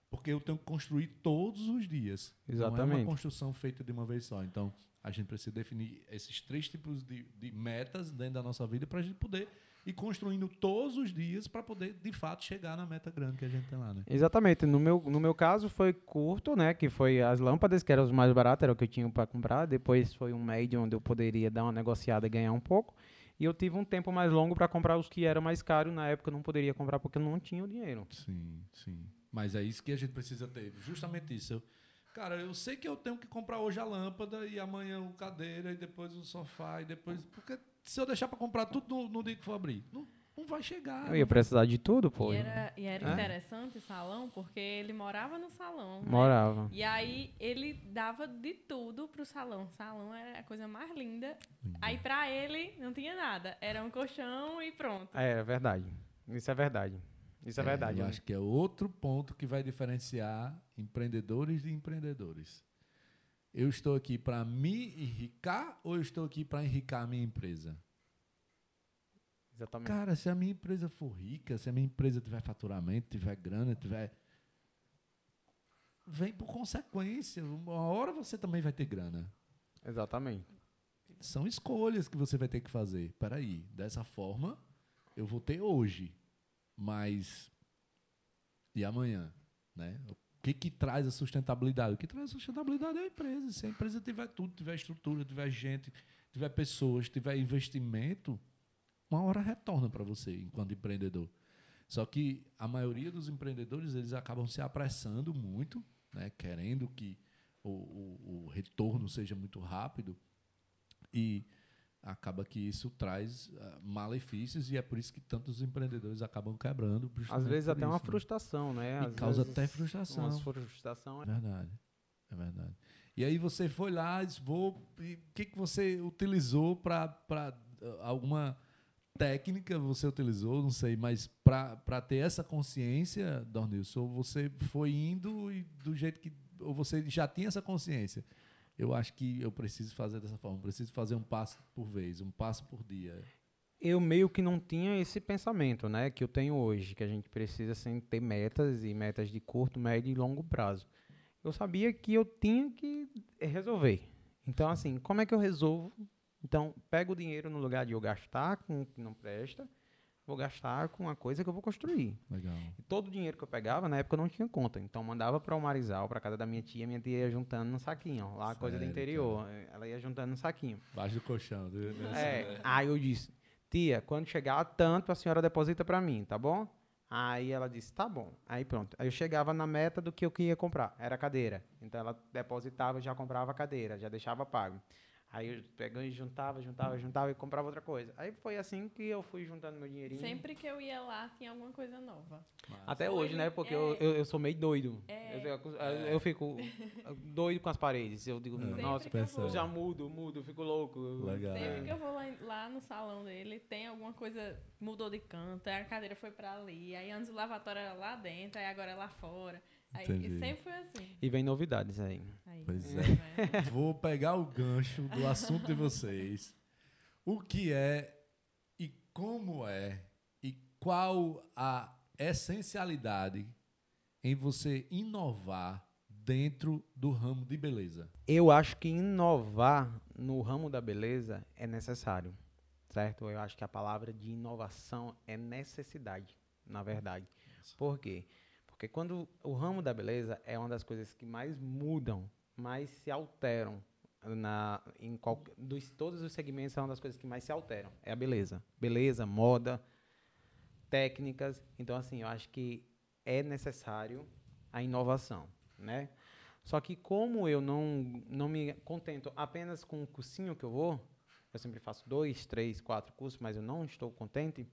Porque eu tenho que construir todos os dias. Não é Exatamente. uma construção feita de uma vez só. Então, a gente precisa definir esses três tipos de, de metas dentro da nossa vida para a gente poder ir construindo todos os dias para poder, de fato, chegar na meta grande que a gente tem lá, né? Exatamente. No meu, no meu caso foi curto, né? Que foi as lâmpadas, que eram os mais baratos, era o que eu tinha para comprar. Depois foi um médio onde eu poderia dar uma negociada e ganhar um pouco. E eu tive um tempo mais longo para comprar os que eram mais caros. Na época eu não poderia comprar porque eu não tinha o dinheiro. Sim, sim. Mas é isso que a gente precisa ter. Justamente isso. Eu- cara, eu sei que eu tenho que comprar hoje a lâmpada e amanhã o cadeira e depois o sofá e depois. Porque se eu deixar para comprar tudo no, no dia que for abrir, não, não vai chegar. Eu ia precisar de tudo, pô. E era, e era É? interessante o salão, porque ele morava no salão. né? Morava. E aí ele dava de tudo pro salão. O salão era a coisa mais linda. Aí pra ele não tinha nada. Era um colchão e pronto. É, é verdade. Isso é verdade. Isso é, verdade. Eu acho que é outro ponto que vai diferenciar empreendedores de empreendedores. Eu estou aqui para me enricar ou eu estou aqui para enricar a minha empresa? Exatamente. Cara, se a minha empresa for rica, se a minha empresa tiver faturamento, tiver grana, tiver. Vem por consequência. Uma hora você também vai ter grana. Exatamente. São escolhas que você vai ter que fazer. Peraí, dessa forma, eu vou ter hoje. Mas. E amanhã? Né? O que, que traz a sustentabilidade? O que traz a sustentabilidade é a empresa. Se a empresa tiver tudo, tiver estrutura, tiver gente, tiver pessoas, tiver investimento, uma hora retorna para você enquanto empreendedor. Só que a maioria dos empreendedores eles acabam se apressando muito, né, querendo que o, o, o retorno seja muito rápido e acaba que isso traz ah, malefícios e é por isso que tantos empreendedores acabam quebrando. Às vezes até uma isso, né? frustração, né? E Às causa até frustração. Uma frustração. É verdade. É verdade. E aí você foi lá, disse, vou. O que, que você utilizou para alguma técnica você utilizou, não sei, mas para ter essa consciência, Dornilson, ou você foi indo e do jeito que. Ou você já tinha essa consciência? Eu acho que eu preciso fazer dessa forma, preciso fazer um passo por vez, um passo por dia. Eu meio que não tinha esse pensamento, né? Que eu tenho hoje, que a gente precisa assim, ter metas e metas de curto, médio e longo prazo. Eu sabia que eu tinha que resolver. Então, assim, como é que eu resolvo? Então, pego o dinheiro no lugar de eu gastar com o que não presta, vou gastar com uma coisa que eu vou construir. Legal. E todo o dinheiro que eu pegava, na época eu não tinha conta. Então mandava para o Marizal, para casa da minha tia, minha tia ia juntando no saquinho, ó, lá coisa do Sério, interior. Ela ia juntando no saquinho. Baixo do colchão. do- É, aí eu disse, tia, quando chegar tanto, a senhora deposita para mim, tá bom? Aí ela disse, tá bom. Aí pronto. Aí eu chegava na meta do que eu queria comprar, era a cadeira. Então ela depositava, já comprava a cadeira, já deixava pago. Aí eu pegava e juntava, juntava, juntava e comprava outra coisa. Aí foi assim que eu fui juntando meu dinheirinho. Sempre que eu ia lá, tinha alguma coisa nova. Até hoje, né? Porque eu, É. eu, eu sou meio doido. É. Eu, eu- eu fico doido com as paredes. Eu digo, Sempre nossa, que eu já mudo, mudo, fico louco. Legal. Sempre que eu vou lá, lá no salão dele, tem alguma coisa, mudou de canto, aí a cadeira foi pra ali, aí antes o lavatório era lá dentro, aí agora é lá fora. Aí Entendi. sempre foi assim. E vem novidades aí. Aí, Pois né? Vou pegar o gancho do assunto de vocês. O que é e como é e qual a essencialidade em você inovar dentro do ramo de beleza? Eu acho que inovar no ramo da beleza é necessário, certo? Eu acho que a palavra de inovação é necessidade, na verdade. Por quê? Porque quando o ramo da beleza é uma das coisas que mais mudam, mais se alteram na em dos todos os segmentos é uma das coisas que mais se alteram, é a beleza. Beleza, moda, técnicas. Então assim, eu acho que é necessário a inovação, né? Só que como eu não, não me contento apenas com o cursinho que eu vou, eu sempre faço dois, três, quatro cursos, mas eu não estou contente.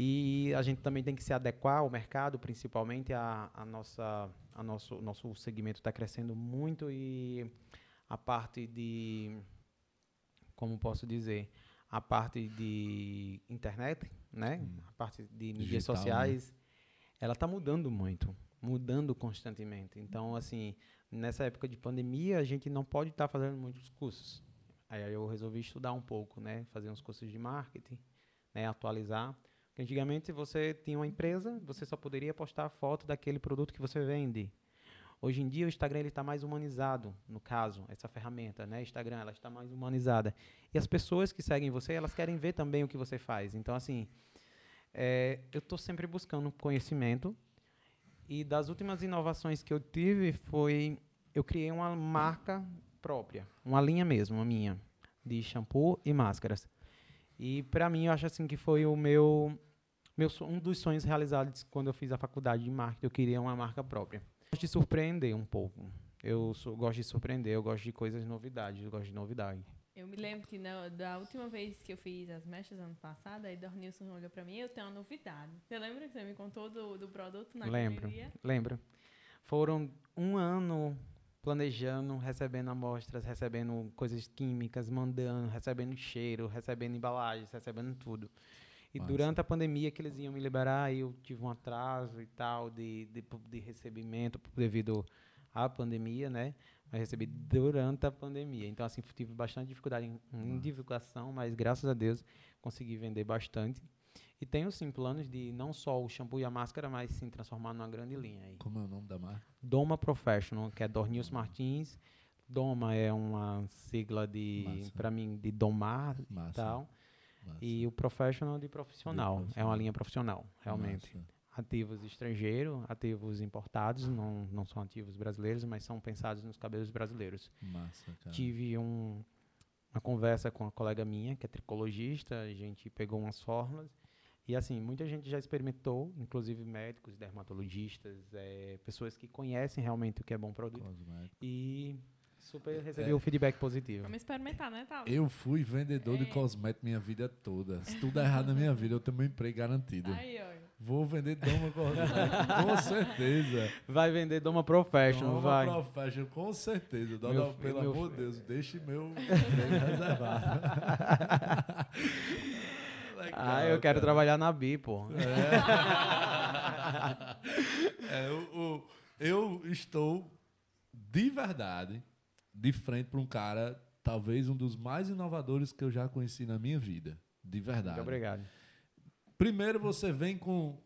E a gente também tem que se adequar ao mercado, principalmente a, a nossa, a nosso, nosso segmento está crescendo muito e a parte de, como posso dizer, a parte de internet, né? A parte de mídias Digital, né? sociais, ela está mudando muito, mudando constantemente. Então, assim, nessa época de pandemia, a gente não pode estar fazendo muitos cursos. Aí eu resolvi estudar um pouco, né? Fazer uns cursos de marketing, né? Atualizar. Antigamente você tinha uma empresa, você só poderia postar foto daquele produto que você vende. Hoje em dia o Instagram ele está mais humanizado, no caso, essa ferramenta, né? Instagram, ela está mais humanizada. E as pessoas que seguem você, elas querem ver também o que você faz. Então, assim, é, eu estou sempre buscando conhecimento. E das últimas inovações que eu tive foi eu criei uma marca própria, uma linha mesmo, uma minha, de shampoo e máscaras. E para mim eu acho assim que foi o meu, meu um dos sonhos realizados quando eu fiz a faculdade de marketing, eu queria uma marca própria. Gosto de surpreender um pouco. Eu sou- gosto de surpreender, eu gosto de coisas novidades, eu gosto de novidade. Eu me lembro que na, da última vez que eu fiz as mechas ano passado, aí Dornilson olhou pra mim eu tenho uma novidade. Você lembra que você me contou do, do produto na Lembro, galeria? lembro. Foram um ano planejando, recebendo amostras, recebendo coisas químicas, mandando, recebendo cheiro, recebendo embalagens, recebendo tudo. E Massa. durante a pandemia que eles iam me liberar, eu tive um atraso e tal de, de, de recebimento devido à pandemia, né? Mas recebi durante a pandemia. Então, assim, tive bastante dificuldade em, em divulgação, mas graças a Deus consegui vender bastante. E tenho, sim, planos de não só o shampoo e a máscara, mas sim transformar numa grande linha aí. Como é o nome da marca? Doma Professional, que é Dornils Martins. Doma é uma sigla de, para mim, de domar e Massa. tal. Massa. E o Professional de profissional. É profissional. uma linha profissional, realmente. Massa. Ativos estrangeiros, ativos importados, não, não são ativos brasileiros, mas são pensados nos cabelos brasileiros. Massa, cara. Tive um, uma conversa com uma colega minha, que é tricologista, a gente pegou umas fórmulas. E assim, muita gente já experimentou, inclusive médicos, dermatologistas, eh, pessoas que conhecem realmente o que é bom produto. Cosmético. E super recebi o feedback positivo. Vamos experimentar, né, Thales? Eu fui vendedor de É. cosmético minha vida toda. Se tudo der errado na minha vida, eu tenho meu emprego garantido. Aí, ó. Vou vender Doma Cosmético, com certeza. Vai vender Doma Professional, Doma vai. Professional, com certeza. Dona, Meu- pelo meu- amor de Deus, deixe meu emprego reservado. Legal, Ah, eu quero cara. trabalhar na BI, pô. É, o- o- eu estou de verdade de frente para um cara, talvez um dos mais inovadores que eu já conheci na minha vida. De verdade. Muito obrigado. Primeiro você vem com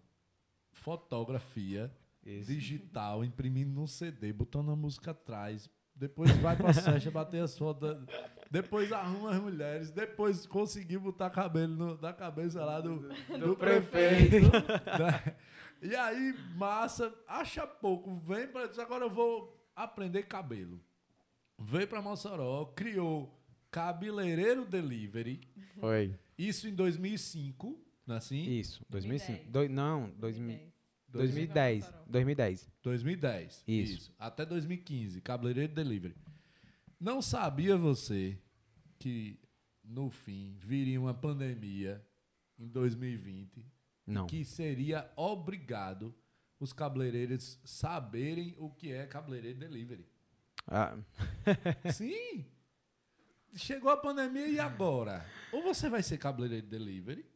fotografia Isso. digital, imprimindo num CD, botando a música atrás. Depois vai pra Sérgio bater as fotos. Depois arruma as mulheres. Depois conseguiu botar cabelo no- na cabeça lá do, do, prefeito. né? E aí, massa, acha pouco. Vem pra agora eu vou aprender cabelo. Veio pra Mossoró, criou Cabeleireiro Delivery. Foi. Isso em 2005, não é assim? Isso. 2005. 2010. Doi- não, 2000, 2010. 2010. 2010. 2010. Isso. Até 2015. Cabeleireiro Delivery. Não sabia você que, no fim, viria uma pandemia em 2020 Não. que seria obrigado os cabeleireiros saberem o que é cabeleireiro delivery. Ah, Sim! Chegou a pandemia e agora? Ou você vai ser cabeleireiro delivery,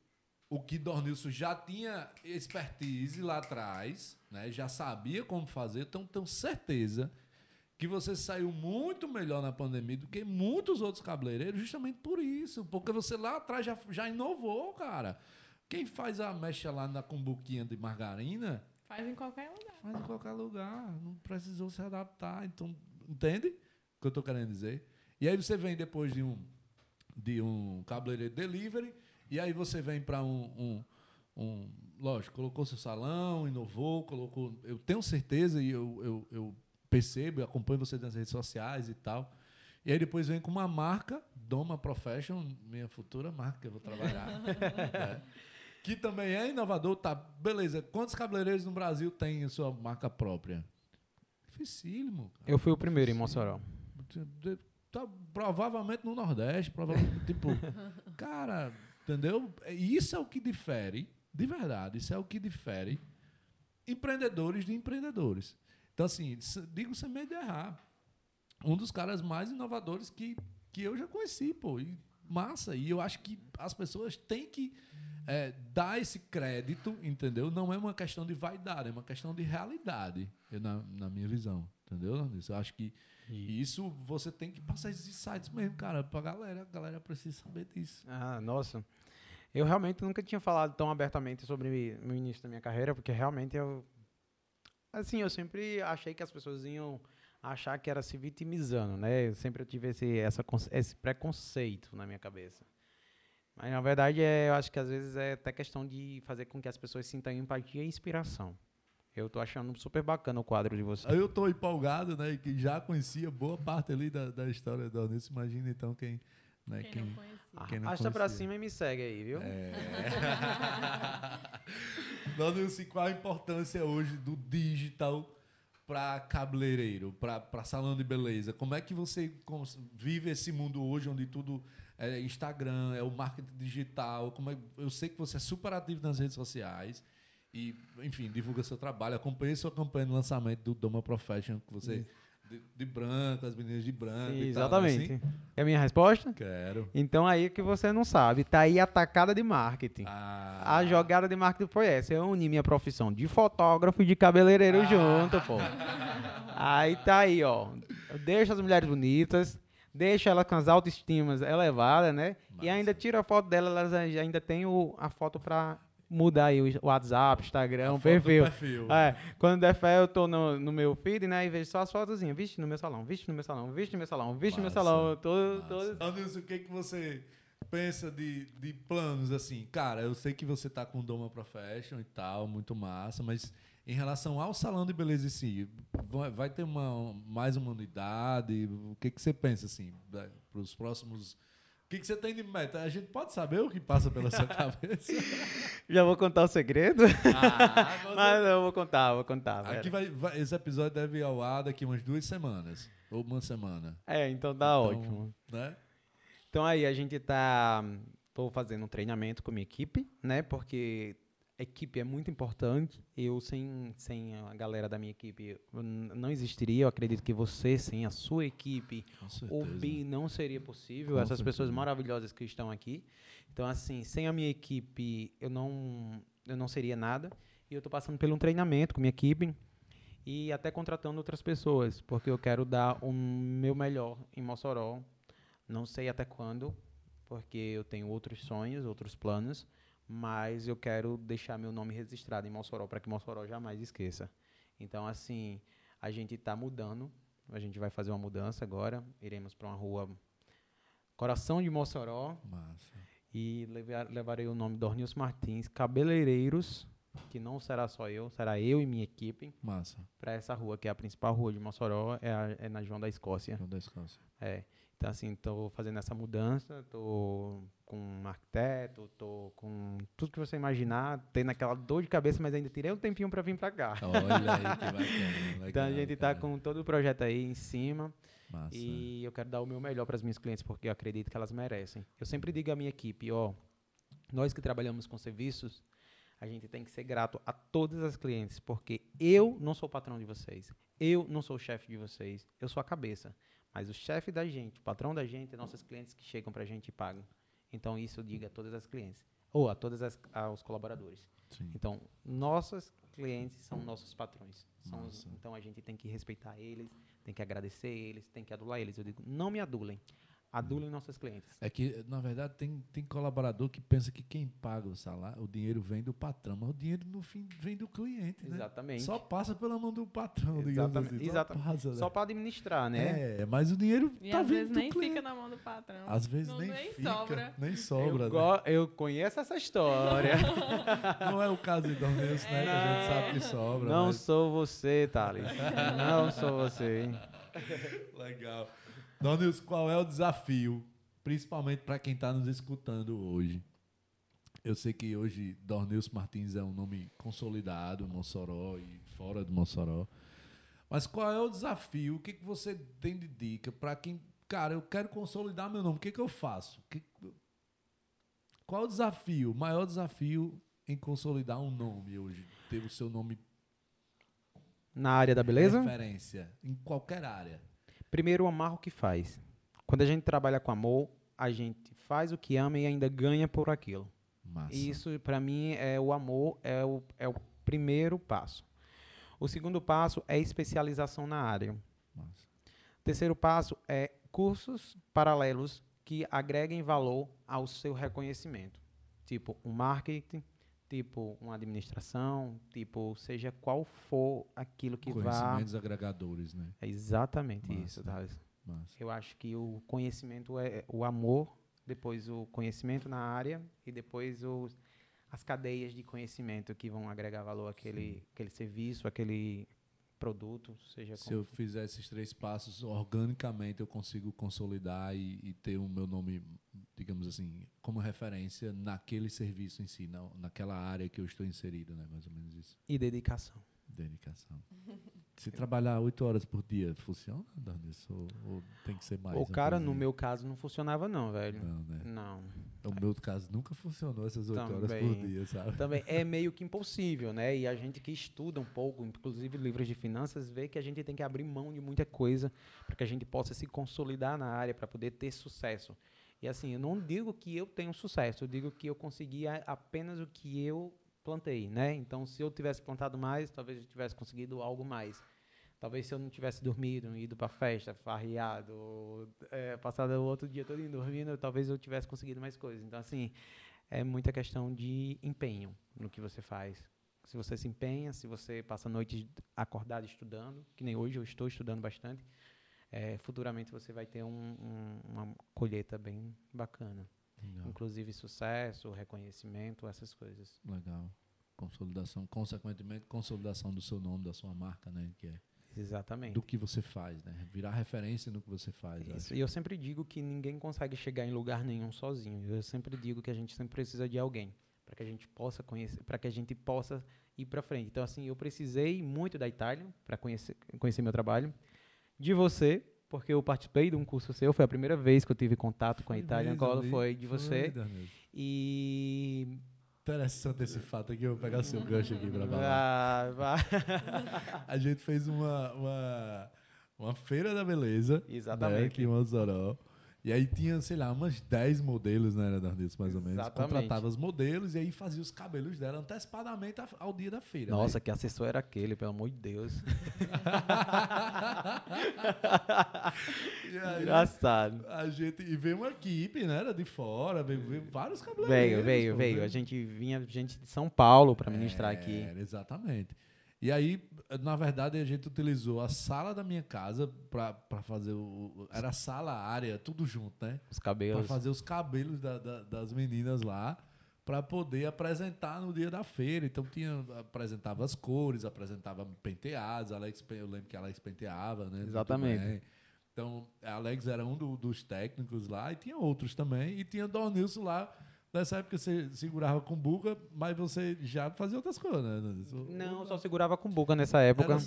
o que Dornilson já tinha expertise lá atrás, né? já sabia como fazer, então tenho certeza que você saiu muito melhor na pandemia do que muitos outros cabeleireiros, justamente por isso, porque você lá atrás já, já inovou, cara. Quem faz a mecha lá na cumbuquinha de margarina Faz em qualquer lugar. faz em qualquer lugar, não precisou se adaptar. Então, entende o que eu estou querendo dizer? E aí você vem depois de um de um cabeleireiro delivery, e aí você vem para um, um, um- Lógico, colocou seu salão, inovou, colocou. Eu tenho certeza e eu, eu, eu percebo, eu acompanho você nas redes sociais e tal. E aí depois vem com uma marca, Doma Profession, minha futura marca que eu vou trabalhar. né? Que também é inovador, tá? Beleza. Quantos cabeleireiros no Brasil têm a sua marca própria? Dificílimo. cara. eu fui o primeiro em Mossoró. De- Tá, provavelmente no Nordeste, provavelmente, tipo, cara, entendeu? É- Isso é o que difere, de verdade, isso é o que difere empreendedores de empreendedores. Então, assim, digo sem medo de errar. Um dos caras mais inovadores que, que eu já conheci, pô, e massa. E eu acho que as pessoas têm que é, dar esse crédito, entendeu? Não é uma questão de vaidade, é uma questão de realidade, eu, na, na minha visão, entendeu? Landis? Eu acho que e isso você tem que passar esses insights mesmo, cara, pra galera. A galera precisa saber disso. Ah, nossa. Eu realmente nunca tinha falado tão abertamente sobre o início da minha carreira, porque realmente eu. Assim, eu sempre achei que as pessoas iam achar que era se vitimizando, né? Eu sempre tive esse, essa, esse preconceito na minha cabeça. Mas na verdade, é, eu acho que às vezes é até questão de fazer com que as pessoas sintam empatia e inspiração. Eu tô achando super bacana o quadro de vocês. Aí eu tô empolgado, né? Que já conhecia boa parte ali da, da história da Onísio. Imagina então quem. Né, Quem, quem, não conhecia. quem não Arrasta pra cima e me segue aí, viu? É. Donilson, qual a importância hoje do digital para cabeleireiro, para salão de beleza? Como é que você vive esse mundo hoje onde tudo é Instagram, é o marketing digital? Como é- eu sei que você é super ativo nas redes sociais e, enfim, divulga seu trabalho. Acompanhei sua campanha de lançamento do Doma Profession, que você de, de branco, as meninas de branco Sim, tal, exatamente. assim. É a minha resposta? Quero. Então aí que você não sabe, tá aí a tacada de marketing. Ah, A jogada de marketing foi essa. Eu uni minha profissão de fotógrafo e de cabeleireiro Ah. junto, pô. Aí tá aí, ó. Deixa as mulheres bonitas, deixa elas com as autoestimas elevadas, né? E Massa. ainda tira a foto delas, elas ainda tem o, a foto pra mudar aí o WhatsApp, Instagram, o perfil. perfil. É, quando der fé, eu tô no, no meu feed, né? E vejo só as fotozinhas. Vixe no meu salão, vixe no meu salão, vixe no meu salão, vixe no meu salão. Todo, todo... Nilson, o que, que você pensa de, de planos assim? Cara, eu sei que você tá com Doma Profession e tal, muito massa, mas em relação ao salão de beleza em si, vai, ter uma, mais uma unidade? O que, que você pensa assim para os próximos. O que, que você tem de meta? A gente pode saber o que passa pela sua cabeça? Já vou contar o segredo? Ah, Mas eu vou contar, vou contar. Aqui vai, vai- esse episódio deve ir ao ar daqui umas duas semanas. Ou uma semana. É, então tá Então, ótimo. Né? Então aí a gente tá. Tô fazendo um treinamento com a minha equipe, né? Porque equipe é muito importante. Eu sem, sem a galera da minha equipe não existiria. Eu acredito que você sem a sua equipe o. BI não seria possível. Com essas pessoas certeza. maravilhosas que estão aqui. Então assim, sem a minha equipe eu não eu não seria nada. E eu tô passando por um treinamento com minha equipe e até contratando outras pessoas, porque eu quero dar o meu melhor em Mossoró. Não sei até quando, porque eu tenho outros sonhos, outros planos, mas eu quero deixar meu nome registrado em Mossoró para que Mossoró jamais esqueça. Então, assim, a gente está mudando, a gente vai fazer uma mudança agora, iremos para uma rua Coração de Mossoró Massa. e levar- levarei o nome Dornilson Martins, cabeleireiros, que não será só eu, será eu e minha equipe, Massa. para essa rua, que é a principal rua de Mossoró, é, a- é na João da Escócia. João da Escócia. É. Então, assim, tô fazendo essa mudança, tô com um arquiteto, tô com tudo que você imaginar, tendo aquela dor de cabeça, mas ainda tirei um tempinho para vir para cá. Olha aí que bacana. então, a gente tá cara. com todo o projeto aí em cima Massa. e eu quero dar o meu melhor para as minhas clientes, porque eu acredito que elas merecem. Eu sempre digo à minha equipe, ó, nós que trabalhamos com serviços, a gente tem que ser grato a todas as clientes, porque eu não sou o patrão de vocês, eu não sou o chefe de vocês, eu sou a cabeça. Mas o chefe da gente, o patrão da gente, é nossos clientes que chegam para a gente e pagam. Então isso eu digo a todas as clientes, ou a todos aos colaboradores. Sim. Então, nossos clientes são nossos patrões. São os- então a gente tem que respeitar eles, tem que agradecer eles, tem que adular eles. Eu digo, não me adulem, adulem nossos clientes. É que, na verdade, tem, tem colaborador que pensa que quem paga o salário, o dinheiro vem do patrão, mas o dinheiro, no fim, vem do cliente, né? Exatamente. Só passa pela mão do patrão, digamos Exatamente, assim. Só exatamente. passa, né? Só para administrar, né? É, mas o dinheiro E tá às vindo vezes do nem cliente. fica na mão do patrão. Às vezes Não- nem, nem fica, sobra. nem sobra. eu, né? eu conheço essa história. Não é o caso de Dornense, né? Que a gente sabe que sobra. não mas- sou você, Thales. não sou você. Legal. Dornilson, qual é o desafio, principalmente para quem está nos escutando hoje? Eu sei que hoje Dornilson Martins é um nome consolidado em Mossoró e fora de Mossoró. Mas qual é o desafio? O que, que você tem de dica para quem. Cara, eu quero consolidar meu nome. O que, que eu faço? Que- qual é o desafio? O maior desafio em consolidar um nome hoje? Ter o seu nome Na área da beleza? referência em qualquer área. Primeiro, amar o que faz. Quando a gente trabalha com amor, a gente faz o que ama e ainda ganha por aquilo. Massa. Isso, para mim, é o amor, é o, é o primeiro passo. O segundo passo é especialização na área. Massa. O terceiro passo é cursos paralelos que agreguem valor ao seu reconhecimento. Tipo, um marketing, tipo, uma administração, tipo, seja qual for aquilo que vá... Conhecimentos agregadores, né? É exatamente Massa. isso, Thales. Massa. Eu acho que o conhecimento é o amor, depois o conhecimento na área e depois os, as cadeias de conhecimento que vão agregar valor àquele, àquele serviço, àquele produto, seja Se como eu fizer esses três passos organicamente, eu consigo consolidar e, e ter o meu nome, digamos assim, como referência naquele serviço em si, na, naquela área que eu estou inserido, né? Mais ou menos isso. e dedicação. Dedicação. Se trabalhar oito horas por dia, funciona, Darnis? Ou, ou tem que ser mais? o cara, no meu caso, não funcionava não, velho. Não, né? Não. O meu caso nunca funcionou essas oito horas por dia, sabe? Também é meio que impossível, né? E a gente que estuda um pouco, inclusive livros de finanças, vê que a gente tem que abrir mão de muita coisa para que a gente possa se consolidar na área, para poder ter sucesso. E assim, eu não digo que eu tenho sucesso, eu digo que eu consegui apenas o que eu plantei, né? Então, se eu tivesse plantado mais, talvez eu tivesse conseguido algo mais. Talvez se eu não tivesse dormido, ido para festa, farreado, é, passado o outro dia todo dormindo, talvez eu tivesse conseguido mais coisas. Então, assim, é muita questão de empenho no que você faz. Se você se empenha, se você passa noites acordado estudando, que nem hoje eu estou estudando bastante, é, futuramente você vai ter um- um- uma colheita bem bacana. Legal. Inclusive sucesso, reconhecimento, essas coisas. Legal. Consolidação, consequentemente, consolidação do seu nome, da sua marca, né? Que é Exatamente. do que você faz, né? Virar referência no que você faz. eu Isso. E eu sempre digo que ninguém consegue chegar em lugar nenhum sozinho. Eu sempre digo que a gente sempre precisa de alguém para que a gente possa conhecer, para que a gente possa ir para frente. Então assim, eu precisei muito da Itália para conhecer conhecer meu trabalho, de você, porque eu participei de um curso seu, foi a primeira vez que eu tive contato com a Foi Itália Colo, ali? foi de Foi, você. Danilo. E Interessante esse fato aqui, eu vou pegar seu gancho aqui pra falar. Ah. A gente fez uma, uma, uma feira da beleza. Né, Exatamente. aqui em Mossoró. E aí tinha, sei lá, umas 10 modelos, né, era Darnice, mais ou menos. Exatamente. Contratava os modelos e aí fazia os cabelos dela antecipadamente ao dia da feira. né? Nossa, que assessor era aquele, pelo amor de Deus. Aí, Engraçado. a gente, e veio uma equipe, né, era de fora, veio, veio vários cabeleireiros. Veio, veio, veio. A gente vinha gente de São Paulo para ministrar aqui. Era, exatamente. E aí, na verdade, a gente utilizou a sala da minha casa pra fazer o. Era sala, área, tudo junto, né? Os cabelos. fazer os cabelos da- da- das meninas lá, pra poder apresentar no dia da feira. Então tinha apresentava as cores, apresentava penteados. Alex, eu lembro que a Alex penteava, né? Exatamente. Então, a Alex era um do- dos técnicos lá e tinha outros também. E tinha Donilson lá. Nessa época você segurava com buca, mas você já fazia outras coisas, né? Donilson? Não, só segurava com boca nessa época.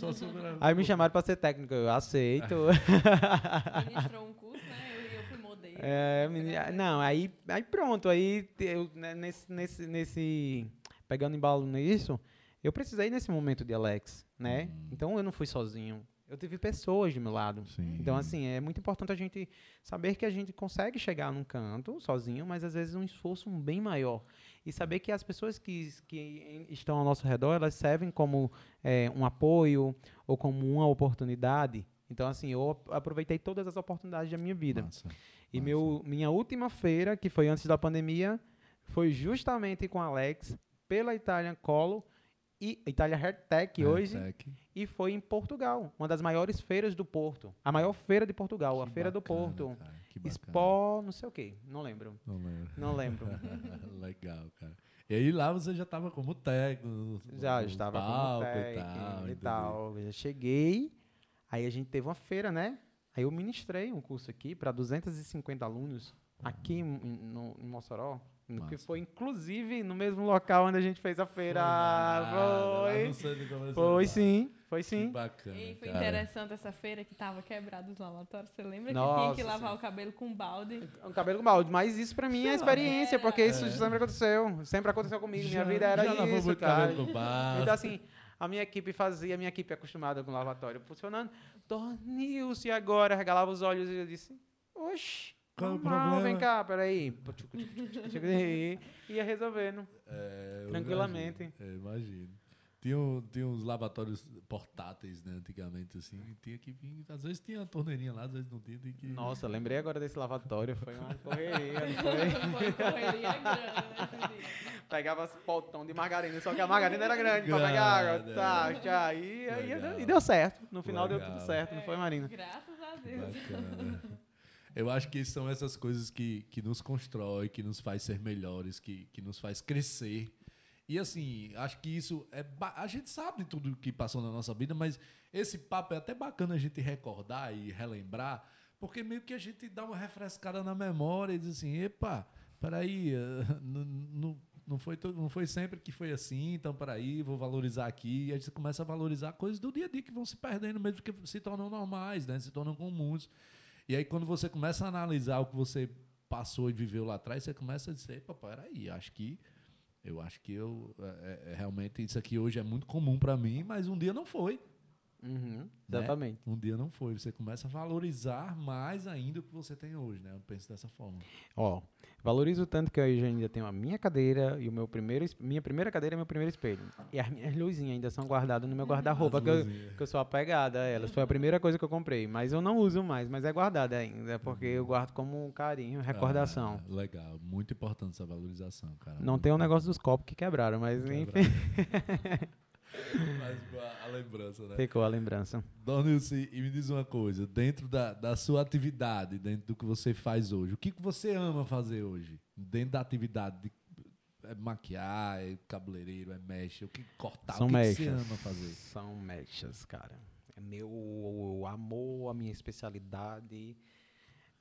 Aí me buca. chamaram para ser técnico, eu aceito. Ministrou um curso, né? Eu, eu fui modelo. É, não, aí, aí pronto, aí eu, né, nesse, nesse, nesse, pegando embalo nisso, eu precisei nesse momento de Alex, né? Então eu não fui sozinho, eu tive pessoas do meu lado. Sim. Então, assim, é muito importante a gente saber que a gente consegue chegar num canto sozinho, mas às vezes um esforço bem maior. E saber que as pessoas que, que estão ao nosso redor, elas servem como é, um apoio ou como uma oportunidade. Então, assim, eu ap- aproveitei todas as oportunidades da minha vida. Massa. E Massa. meu, minha última feira, que foi antes da pandemia, foi justamente com Alex, pela Italian Colo e Itália Hair Tech hoje, e foi em Portugal, uma das maiores feiras do Porto. A maior feira de Portugal, a Que Feira do bacana, Porto. cara, que. Expo, não sei o quê, não lembro. Não lembro. Não lembro. Legal, cara. E aí lá você já estava como técnico. Já estava como tech e tal. e tal. Eu já cheguei, aí a gente teve uma feira, né? Aí eu ministrei um curso aqui para 250 alunos aqui em- no, em Mossoró, no que Massa. foi inclusive no mesmo local onde a gente fez a feira. nada, Foi. Foi lá. sim, foi Que sim. bacana, E foi cara. interessante essa feira que tava quebrado os lavatórios. Você lembra que Nossa tinha que lavar Senhora. o cabelo com balde? Um cabelo com balde, mas isso pra mim é experiência, porque isso É. sempre aconteceu. Sempre aconteceu comigo. Minha Já- vida era já isso, muito cara. cabelo com balde. Então, assim, a minha equipe fazia, a minha equipe acostumada com lavatório funcionando. Tornil-se e agora, regalava os olhos e eu disse, oxi, Qual o normal, vem problema?" cá, peraí. E ia resolvendo. É, Tranquilamente. Imagino, é, imagino. Tinha, um- tinha uns lavatórios portáteis, né, antigamente, assim. e Tinha que vir. Às vezes tinha uma torneirinha lá, às vezes não tinha. Que... Nossa, lembrei agora desse lavatório, foi uma correria, foi? Foi correria grande. Pegava esse potão de margarina, só que a margarina era grande pra pegar água. Tá, é. já, e, e deu certo. No final deu Legal. tudo certo, não foi, Marina? Graças a Deus. Bacana. Eu acho que são essas coisas que, que nos constrói, que nos faz ser melhores, que, que nos faz crescer. E assim, acho que isso é. A gente sabe de tudo que passou na nossa vida, mas esse papo é até bacana a gente recordar e relembrar, porque meio que a gente dá uma refrescada na memória e diz assim: epa, peraí, eh, não, não, Não foi, não foi sempre que foi assim, então peraí, vou valorizar aqui. E aí você começa a valorizar coisas do dia a dia que vão se perdendo, mesmo que se tornam normais, né? Se tornam comuns. E aí quando você começa a analisar o que você passou e viveu lá atrás, você começa a dizer, epa, peraí, acho que eu acho que eu é, é, realmente isso aqui hoje é muito comum para mim, mas um dia não foi. Uhum, Né? exatamente. Um dia não foi. Você começa a valorizar mais ainda o que você tem hoje, né? Eu penso dessa forma. Ó, valorizo tanto que eu hoje ainda tenho a minha cadeira e o meu primeiro, minha primeira cadeira é meu primeiro espelho. E as minhas luzinhas ainda são guardadas no meu guarda-roupa, que, eu- que eu sou apegada a elas. Foi a primeira coisa que eu comprei, mas eu não uso mais, mas é guardada ainda, porque eu guardo como um carinho, recordação. Ah, legal. Muito importante essa valorização, cara. Não Muito tem o negócio dos copos que quebraram, mas Quebraram. enfim, Mas a, a lembrança, né? ficou a lembrança. Donilson, e me diz uma coisa. Dentro da, da sua atividade, dentro do que você faz hoje, o que, que você ama fazer hoje? Dentro da atividade de é maquiar, é cabeleireiro, é mecha, o que cortar, São o que, que mechas. você ama fazer? São mechas, cara. É meu amor, a minha especialidade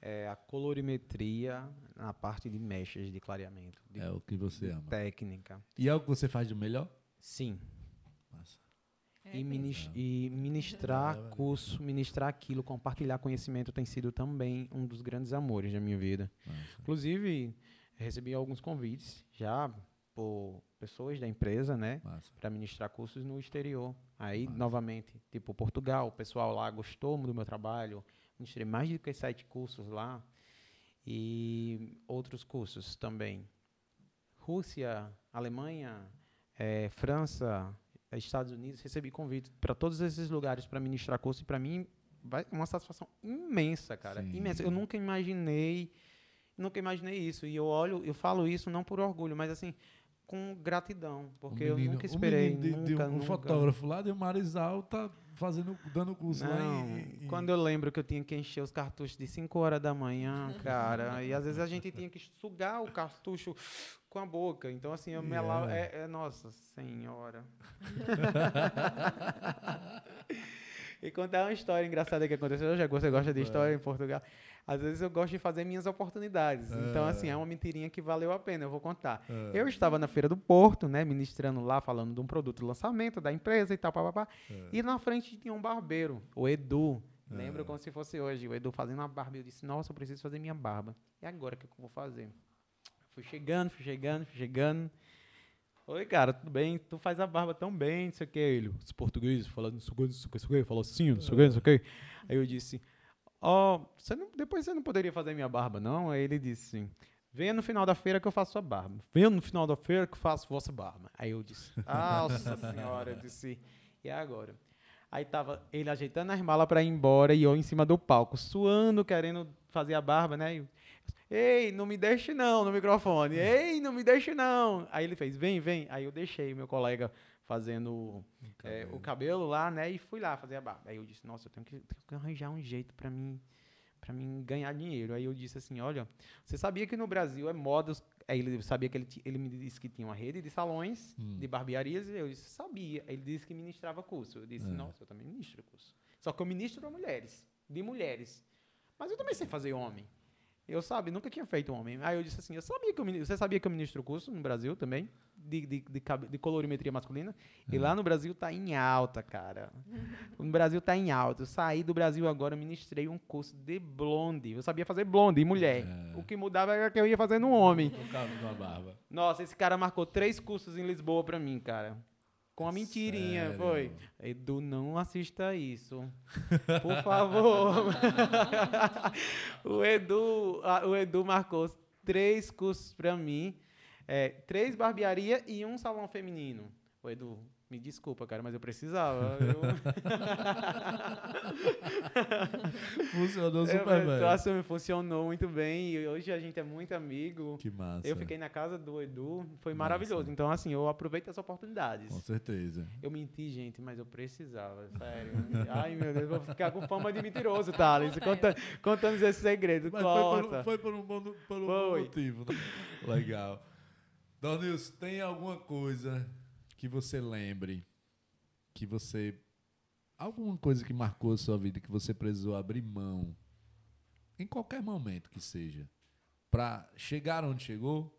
é a colorimetria na parte de mechas de clareamento, de, É o que você ama. técnica. E é o que você faz de melhor? Sim. É e, mesmo. minis- e ministrar É, curso, ministrar aquilo, compartilhar conhecimento tem sido também um dos grandes amores da minha vida. Massa. Inclusive, recebi alguns convites já por pessoas da empresa, né? Para ministrar cursos no exterior. Aí, Massa. novamente, tipo Portugal, o pessoal lá gostou do meu trabalho. Ministrei mais do que sete cursos lá. E outros cursos também. Rússia, Alemanha, eh, França, Estados Unidos, recebi convite para todos esses lugares para ministrar curso. E para mim, vai uma satisfação imensa, cara. Sim. Imensa. Eu nunca imaginei, nunca imaginei isso. E eu olho, eu falo isso não por orgulho, mas assim, com gratidão, porque Um eu menino- nunca esperei, menino de- de nunca, um, nunca. fotógrafo lá de Marizal tá fazendo, dando curso lá Não, em, em- quando eu lembro que eu tinha que encher os cartuchos de 5 horas da manhã, cara, e às vezes a gente tinha que sugar o cartucho com a boca. Então, assim, eu melava. Yeah. É, é, nossa senhora. e contar uma história engraçada que aconteceu. Já você gosta de história em Portugal? Às vezes eu gosto de fazer minhas oportunidades. Então, Ah. assim, é uma mentirinha que valeu a pena, eu vou contar. Ah. Eu estava na Feira do Porto, né, ministrando lá, falando de um produto de lançamento da empresa e tal, papapá. É. E na frente tinha um barbeiro, o Edu. Lembro Ah. como se fosse hoje. O Edu fazendo a barba. Eu disse, nossa, eu preciso fazer minha barba. E agora o que eu vou fazer? Fui chegando, fui chegando, fui chegando. Oi, cara, tudo bem? Tu faz a barba tão bem, não sei o que. Ele, os portugueses falando, não sei o que, não sei o que, não sei o que, falou assim, não sei o que, não sei o que. Aí eu disse, ó, você não, depois você não poderia fazer minha barba, não? Aí ele disse assim, venha no final da feira que eu faço sua barba. Venha no final da feira que eu faço vossa barba. Aí eu disse, nossa senhora, eu disse, e agora? Aí tava ele ajeitando as malas pra ir embora e eu em cima do palco, suando, querendo fazer a barba, né? E Ei, não me deixe não no microfone. Ei, não me deixe não. Aí ele fez, vem, vem. Aí eu deixei meu colega fazendo é, o cabelo lá, né? E fui lá fazer a barba. Aí eu disse, nossa, eu tenho que, tenho que arranjar um jeito pra mim para mim ganhar dinheiro. Aí eu disse assim, olha, você sabia que no Brasil é moda... Aí ele sabia que ele, ele me disse que tinha uma rede de salões, Hum. de barbearias, e eu disse, sabia. Ele disse que ministrava curso. Eu disse, É. nossa, eu também ministro curso. Só que eu ministro para mulheres, de mulheres. Mas eu também sei fazer homem. Eu, sabe, nunca tinha feito homem. Aí eu disse assim, eu sabia que eu, você sabia que eu ministro curso no Brasil também, de, de, de, de colorimetria masculina? E É. lá no Brasil tá em alta, cara. No Brasil tá em alta. Eu saí do Brasil agora, ministrei um curso de blonde. Eu sabia fazer blonde, mulher. É. O que mudava era que eu ia fazer no homem. O cabo com a barba. Nossa, esse cara marcou três cursos em Lisboa pra mim, cara. Com a mentirinha, Sério? foi. Edu, não assista isso. Por favor. o, Edu, a- o Edu marcou três cursos pra mim. é, três barbearia e um salão feminino. O Edu, me desculpa, cara, mas eu precisava. Eu, Funcionou eu, super bem. nossa, me funcionou muito bem. E hoje a gente é muito amigo. Que massa. Eu fiquei na casa do Edu, foi Massa. maravilhoso. Então, assim, eu aproveito as oportunidades. Com certeza. Eu menti, gente, mas eu precisava, sério. Ai, meu Deus, vou ficar com fama de mentiroso, Thales. Conta, contando esse segredo. Mas foi por, Corta. um- foi por um bom, por um bom motivo. né? Legal. Donilson, tem alguma coisa que você lembre que você. Alguma coisa que marcou a sua vida que você precisou abrir mão, em qualquer momento que seja, pra chegar onde chegou?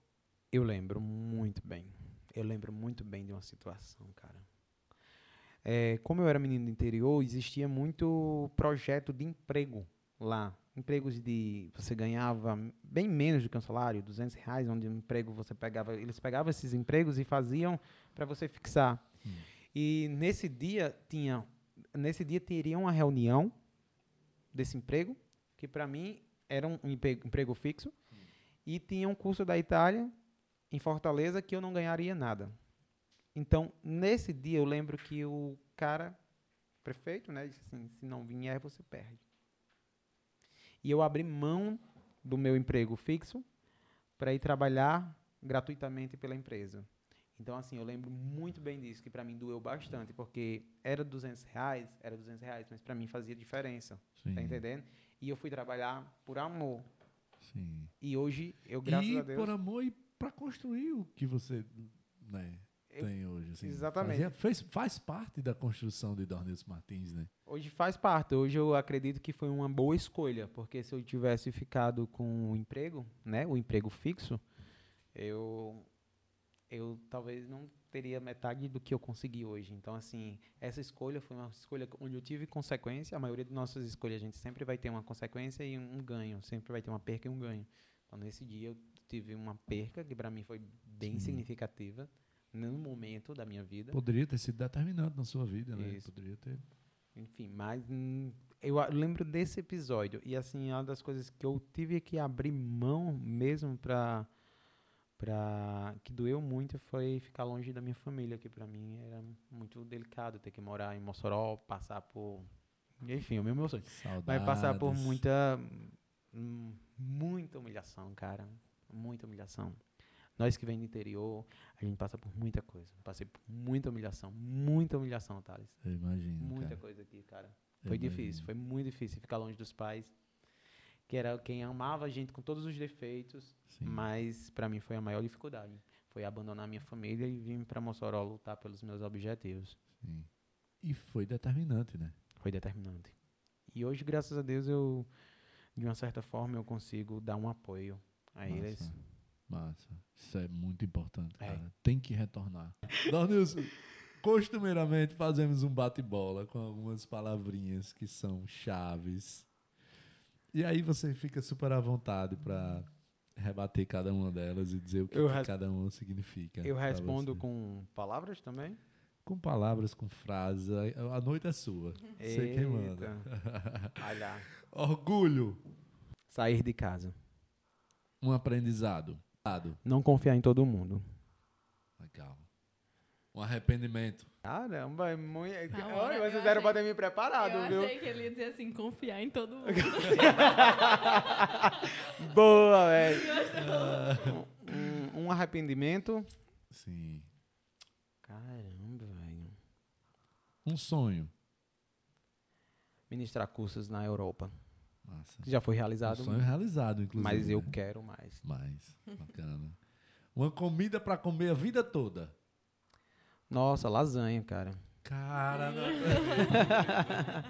Eu lembro muito bem. Eu lembro muito bem de uma situação, cara. É, como eu era menino do interior, existia muito projeto de emprego lá. Empregos de. Você ganhava bem menos do que um salário, 200 reais, onde um emprego você pegava. Eles pegavam esses empregos e faziam para você fixar. Hum. E nesse dia tinha. Nesse dia teria uma reunião desse emprego, que para mim era um emprego, emprego fixo, e tinha um curso da Itália em Fortaleza que eu não ganharia nada. Então, nesse dia eu lembro que o cara, prefeito, né, disse assim, se não vier, você perde. E eu abri mão do meu emprego fixo para ir trabalhar gratuitamente pela empresa. Então, assim, eu lembro muito bem disso, que para mim doeu bastante, porque era 200 reais, era 200 reais, mas para mim fazia diferença, Sim. tá entendendo? E eu fui trabalhar por amor. Sim. E hoje, eu, graças e a Deus... por amor e para construir o que você né, Eu- tem hoje. assim. Exatamente. Fazia- fez, faz parte da construção de Dornilson Martins, né? Hoje faz parte. Hoje eu acredito que foi uma boa escolha, porque se eu tivesse ficado com o emprego, né, o emprego fixo, eu eu talvez não teria metade do que eu consegui hoje. Então assim, essa escolha foi uma escolha onde eu tive consequência. A maioria de nossas escolhas a gente sempre vai ter uma consequência e um ganho, sempre vai ter uma perca e um ganho. Então nesse dia eu tive uma perca que para mim foi bem Sim. significativa no momento da minha vida. Poderia ter sido determinante na sua vida, né? Isso. Poderia ter. Enfim, mas hum, eu lembro desse episódio. E assim, é uma das coisas que eu tive que abrir mão mesmo pra. Pra que doeu muito foi ficar longe da minha família, que pra mim era muito delicado ter que morar em Mossoró, passar por. Enfim, o meu, meu sonho. Saudades. Vai passar por muita. muita humilhação, cara. Muita humilhação. Nós que vem do interior, a gente passa por muita coisa. Passei por muita humilhação. Muita humilhação, Thales. Eu imagino. Muita cara. coisa aqui, cara. Eu Foi difícil, imagino. foi muito difícil ficar longe dos pais, que era quem amava a gente com todos os defeitos, Sim. mas pra mim foi a maior dificuldade. Foi abandonar minha família e vir pra Mossoró lutar pelos meus objetivos. Sim. E foi determinante, né? Foi determinante. E hoje, graças a Deus, eu de uma certa forma eu consigo dar um apoio a Massa. eles. Massa. Isso é muito importante, É. cara. Tem que retornar. Dornilson, costumeiramente fazemos um bate-bola com algumas palavrinhas que são chaves. E aí você fica super à vontade para rebater cada uma delas e dizer o que, que cada uma significa. Eu respondo você. com palavras também? com palavras, com frases. A noite é sua. Sei quem manda. Olha. Orgulho. Sair de casa. Um aprendizado. Não confiar em todo mundo. Legal. Um arrependimento. Caramba, é muito. Olha, hora, vocês eu eram pra ter me preparado, eu viu? achei que ele ia dizer assim, confiar em todo mundo. Boa, velho. Um, um arrependimento. Sim. Caramba, velho. Um sonho. Ministrar cursos na Europa. Massa. Que já foi Um realizado. sonho realizado, inclusive. mas eu né? quero mais. Mais. Bacana. Uma comida pra comer a vida toda. Nossa, lasanha, cara. Cara,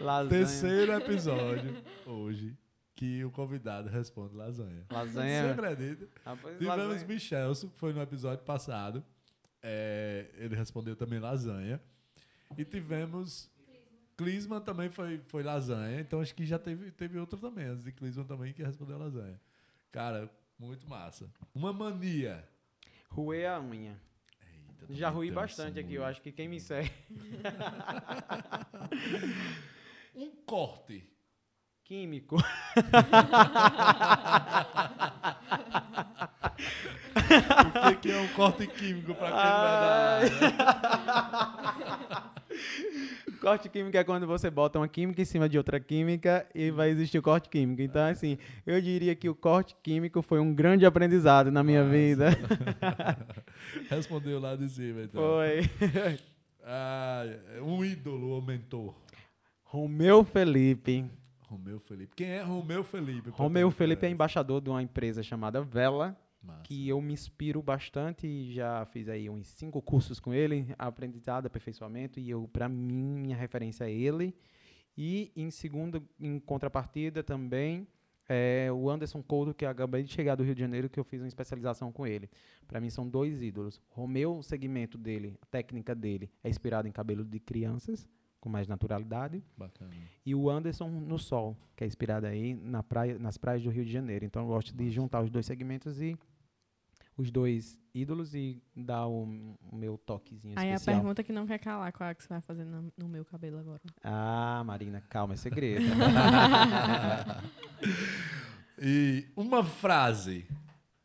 Lasanha. Terceiro episódio hoje que o convidado responde lasanha. Você Lasanha. acredita? Rapaz, Tivemos lasanha. Michelson, que foi no episódio passado. É, ele respondeu também lasanha. E tivemos. Clisman também foi, foi lasanha. Então acho que já teve, teve outro também, antes de Clisman também, que respondeu lasanha. Cara, muito massa. Uma mania. Ruei a unha. Já também ruí bastante aqui. Eu acho que quem me segue. Um corte. Químico. O que, é um corte químico pra quem não é da área? Corte químico é quando você bota uma química em cima de outra química e vai existir o corte químico. Então, assim, eu diria que o corte químico foi um grande aprendizado na minha Massa. vida. Respondeu lá de cima, então. Foi. Ah, um ídolo ou mentor. Romeu Felipe. Romeu Felipe. Quem é Romeu Felipe? Romeu Felipe é embaixador de uma empresa chamada Vela, Massa. que eu me inspiro bastante e já fiz aí uns cinco cursos com ele, aprendizado, aperfeiçoamento, e eu, para mim, minha referência é ele. E em segundo, em contrapartida também, é o Anderson Couto, que acabei de chegar do Rio de Janeiro, que eu fiz uma especialização com ele. Para mim são dois ídolos. Romeu, o segmento dele, a técnica dele é inspirado em cabelo de crianças, com mais naturalidade. Bacana. E o Anderson no Sol, que é inspirado aí na praia, nas praias do Rio de Janeiro. Então eu gosto de juntar os dois segmentos e os dois ídolos e dar o, o meu toquezinho Aí a especial. pergunta que não quer calar, qual é que você vai fazer no, no meu cabelo agora? Ah, Marina, calma, é segredo. E uma frase.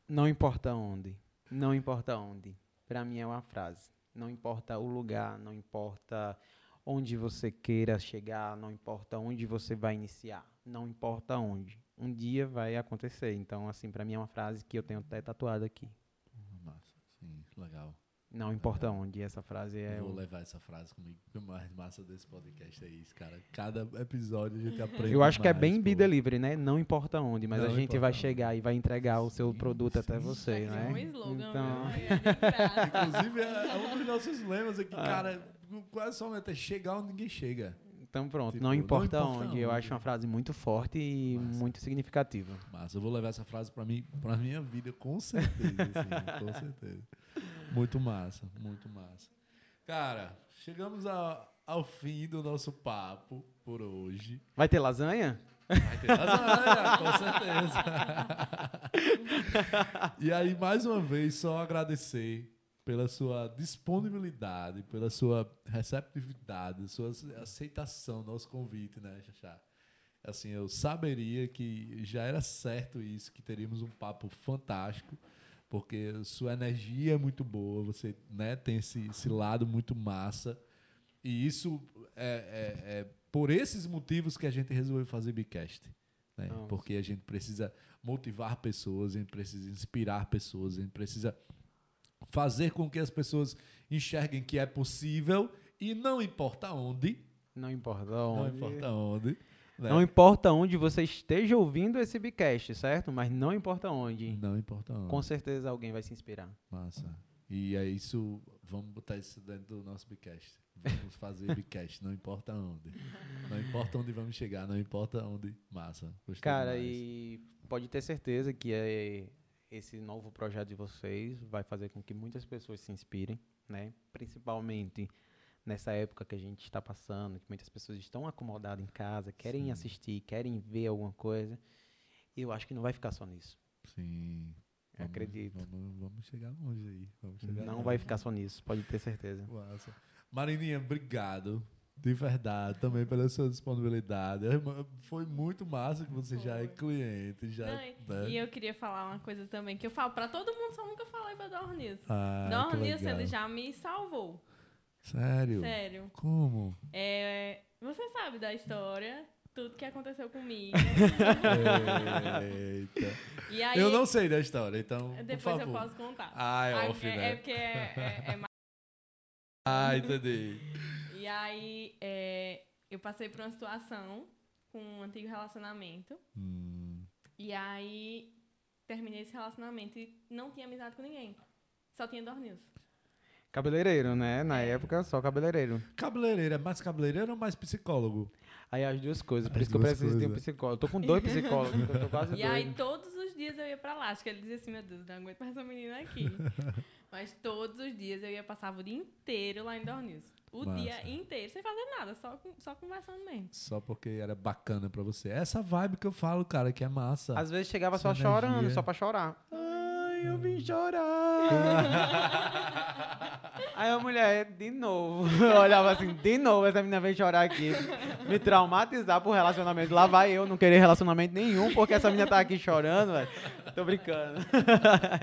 não importa onde, não importa onde. Para mim é uma frase. Não importa o lugar, não importa onde você queira chegar, não importa onde você vai iniciar, não importa onde. Um dia vai acontecer. Então, assim, para mim é uma frase que eu tenho até tatuado aqui. Sim, legal. Não importa onde. Essa frase é Eu vou o levar essa frase comigo. O mais massa desse podcast é isso, cara. Cada episódio a gente aprende. Eu acho que é mais, bem pô. be delivery, né? Não importa onde, mas Não a gente importa vai onde. chegar e vai entregar o seu Sim, produto até sim. você, Vai né? criar um slogan, então, é graça. Inclusive, é, é um dos nossos lemas aqui, Ah. cara. Quase só é chegar onde ninguém chega. então pronto, Tipo, não, não importa importa onde. Eu onde. acho uma frase muito forte e Massa. muito significativa. Mas eu vou levar essa frase pra mim, pra minha vida, com certeza, assim, com certeza. Muito massa, muito massa. Cara, chegamos a- ao fim do nosso papo por hoje. Vai ter lasanha? Vai ter lasanha, com certeza. e aí, mais uma vez, só agradecer pela sua disponibilidade, pela sua receptividade, sua aceitação ao nosso convite, né, Xaxá? Assim, eu saberia que já era certo isso, que teríamos um papo fantástico, porque sua energia é muito boa, você né, tem esse, esse lado muito massa. E isso é, é- é por esses motivos que a gente resolveu fazer Bicast. Né? Porque a gente precisa motivar pessoas, a gente precisa inspirar pessoas, a gente precisa fazer com que as pessoas enxerguem que é possível e não importa onde, Não importa não onde. importa onde. Né? Não importa onde você esteja ouvindo esse Bicast, certo? Mas não importa onde. Não importa onde. Com certeza alguém vai se inspirar. Massa. E é isso, vamos botar isso dentro do nosso Bicast. Vamos fazer Bicast, não importa onde. Não importa onde vamos chegar, não importa onde. Massa. Gostei Cara, demais. e pode ter certeza que é esse novo projeto de vocês vai fazer com que muitas pessoas se inspirem, né? Principalmente nessa época que a gente está passando, que muitas pessoas estão acomodadas em casa, querem Sim. assistir, querem ver alguma coisa. E eu acho que não vai ficar só nisso. Sim. Eu Vamos- acredito. Vamos, vamos chegar longe aí. Vamos chegar Não longe. vai ficar só nisso, pode ter certeza. Massa. Marininha, obrigado. De verdade, também pela sua disponibilidade. Foi muito massa que você já é Foi. cliente. Já, Não, e- né? E eu queria falar uma coisa também, que eu falo pra todo mundo, só nunca falei pra Dornilson. Ah, legal. ele já me salvou. Sério? Sério. Como? É, você sabe da história, tudo que aconteceu comigo. Eita. E aí, Eu não sei da história, então. depois eu posso contar. Ah, é off, é, né? é porque é, é- é mais. Ah, entendi. E aí, é, eu passei por uma situação com um antigo relacionamento. Hum, E aí, terminei esse relacionamento e não tinha amizade com ninguém. Só tinha Dornilson. Cabeleireiro, né? Na É. época, só cabeleireiro. Cabeleireiro, é mais cabeleireiro ou mais psicólogo? Aí as duas coisas, por As isso que eu preciso de um coisas. psicólogo. Eu tô com dois psicólogos, eu tô quase E aí, todos os dias eu ia pra lá. Acho que ele dizia assim, meu Deus, não aguento mais essa menina aqui. Mas todos os dias eu ia, passava o dia inteiro lá em Dornilson. O Massa. dia inteiro, sem fazer nada, só, com- só conversando mesmo. Só porque era bacana pra você. Essa vibe que eu falo, cara, que é massa. Às vezes chegava Essa só chorando, energia. só pra chorar. Ai, eu vim chorar. Aí a mulher, de novo, eu olhava assim, de novo essa menina vem chorar aqui, me traumatizar pro relacionamento. Lá vai eu não querer relacionamento nenhum, porque essa menina tá aqui chorando, velho. Tô brincando.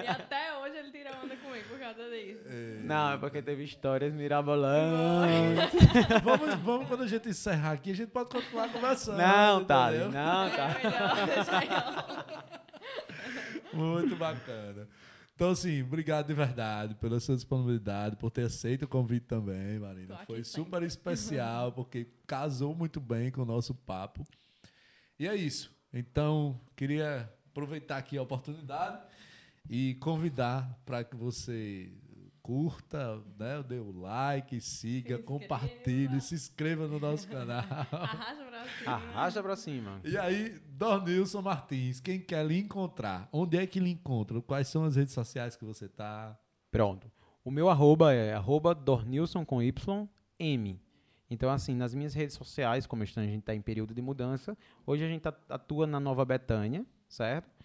E até hoje ele tira onda comigo por causa disso. Não, é porque teve histórias mirabolantes. vamos, vamos, quando a gente encerrar aqui, a gente pode continuar conversando. Não, tá, entendeu? não, tá. É melhor deixar ela. Muito bacana. Então, assim, obrigado de verdade pela sua disponibilidade, por ter aceito o convite também, Marina. Tô Foi sempre. super especial, porque casou muito bem com o nosso papo. E é isso. Então, queria aproveitar aqui a oportunidade e convidar para que você curta, né? Dê o like, siga, Se compartilhe, se inscreva no nosso canal. Arrasta pra cima. Arrasta pra cima. E aí, Dornilson Martins, quem quer lhe encontrar? Onde é que lhe encontra? Quais são as redes sociais que você tá? Pronto. O meu arroba é arroba Dornilson com Y, M. Então, assim, nas minhas redes sociais, como a gente está em período de mudança, hoje a gente at- atua na Nova Betânia, certo?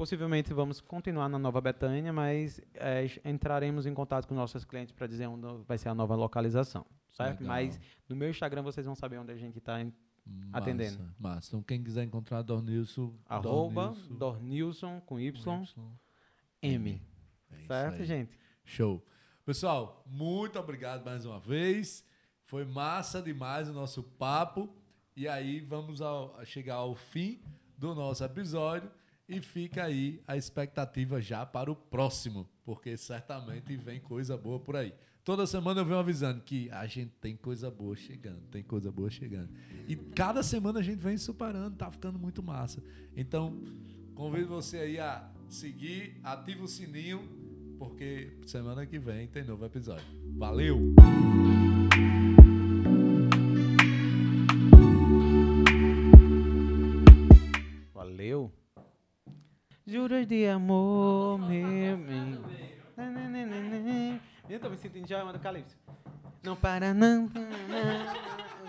Possivelmente vamos continuar na Nova Betânia, mas eh, entraremos em contato com nossos clientes para dizer onde vai ser a nova localização, certo? Legal. Mas no meu Instagram vocês vão saber onde a gente está, Atendendo. Massa. Então, quem quiser encontrar Dornilson, arroba Dornilson, Dornilson com Y, com M. É Certo, gente? Show. Pessoal, muito obrigado mais uma vez. Foi massa demais o nosso papo. E aí vamos ao- chegar ao fim do nosso episódio. E fica aí a expectativa já para o próximo, porque certamente vem coisa boa por aí. Toda semana eu venho avisando que a gente tem coisa boa chegando, tem coisa boa chegando. E cada semana a gente vem superando, tá ficando muito massa. Então, convido você aí a seguir, ativa o sininho, porque semana que vem tem novo episódio. Valeu! Juras de amor, meu bem. Eu tô me sentindo já, mano, Calypso. Não para, não para, não.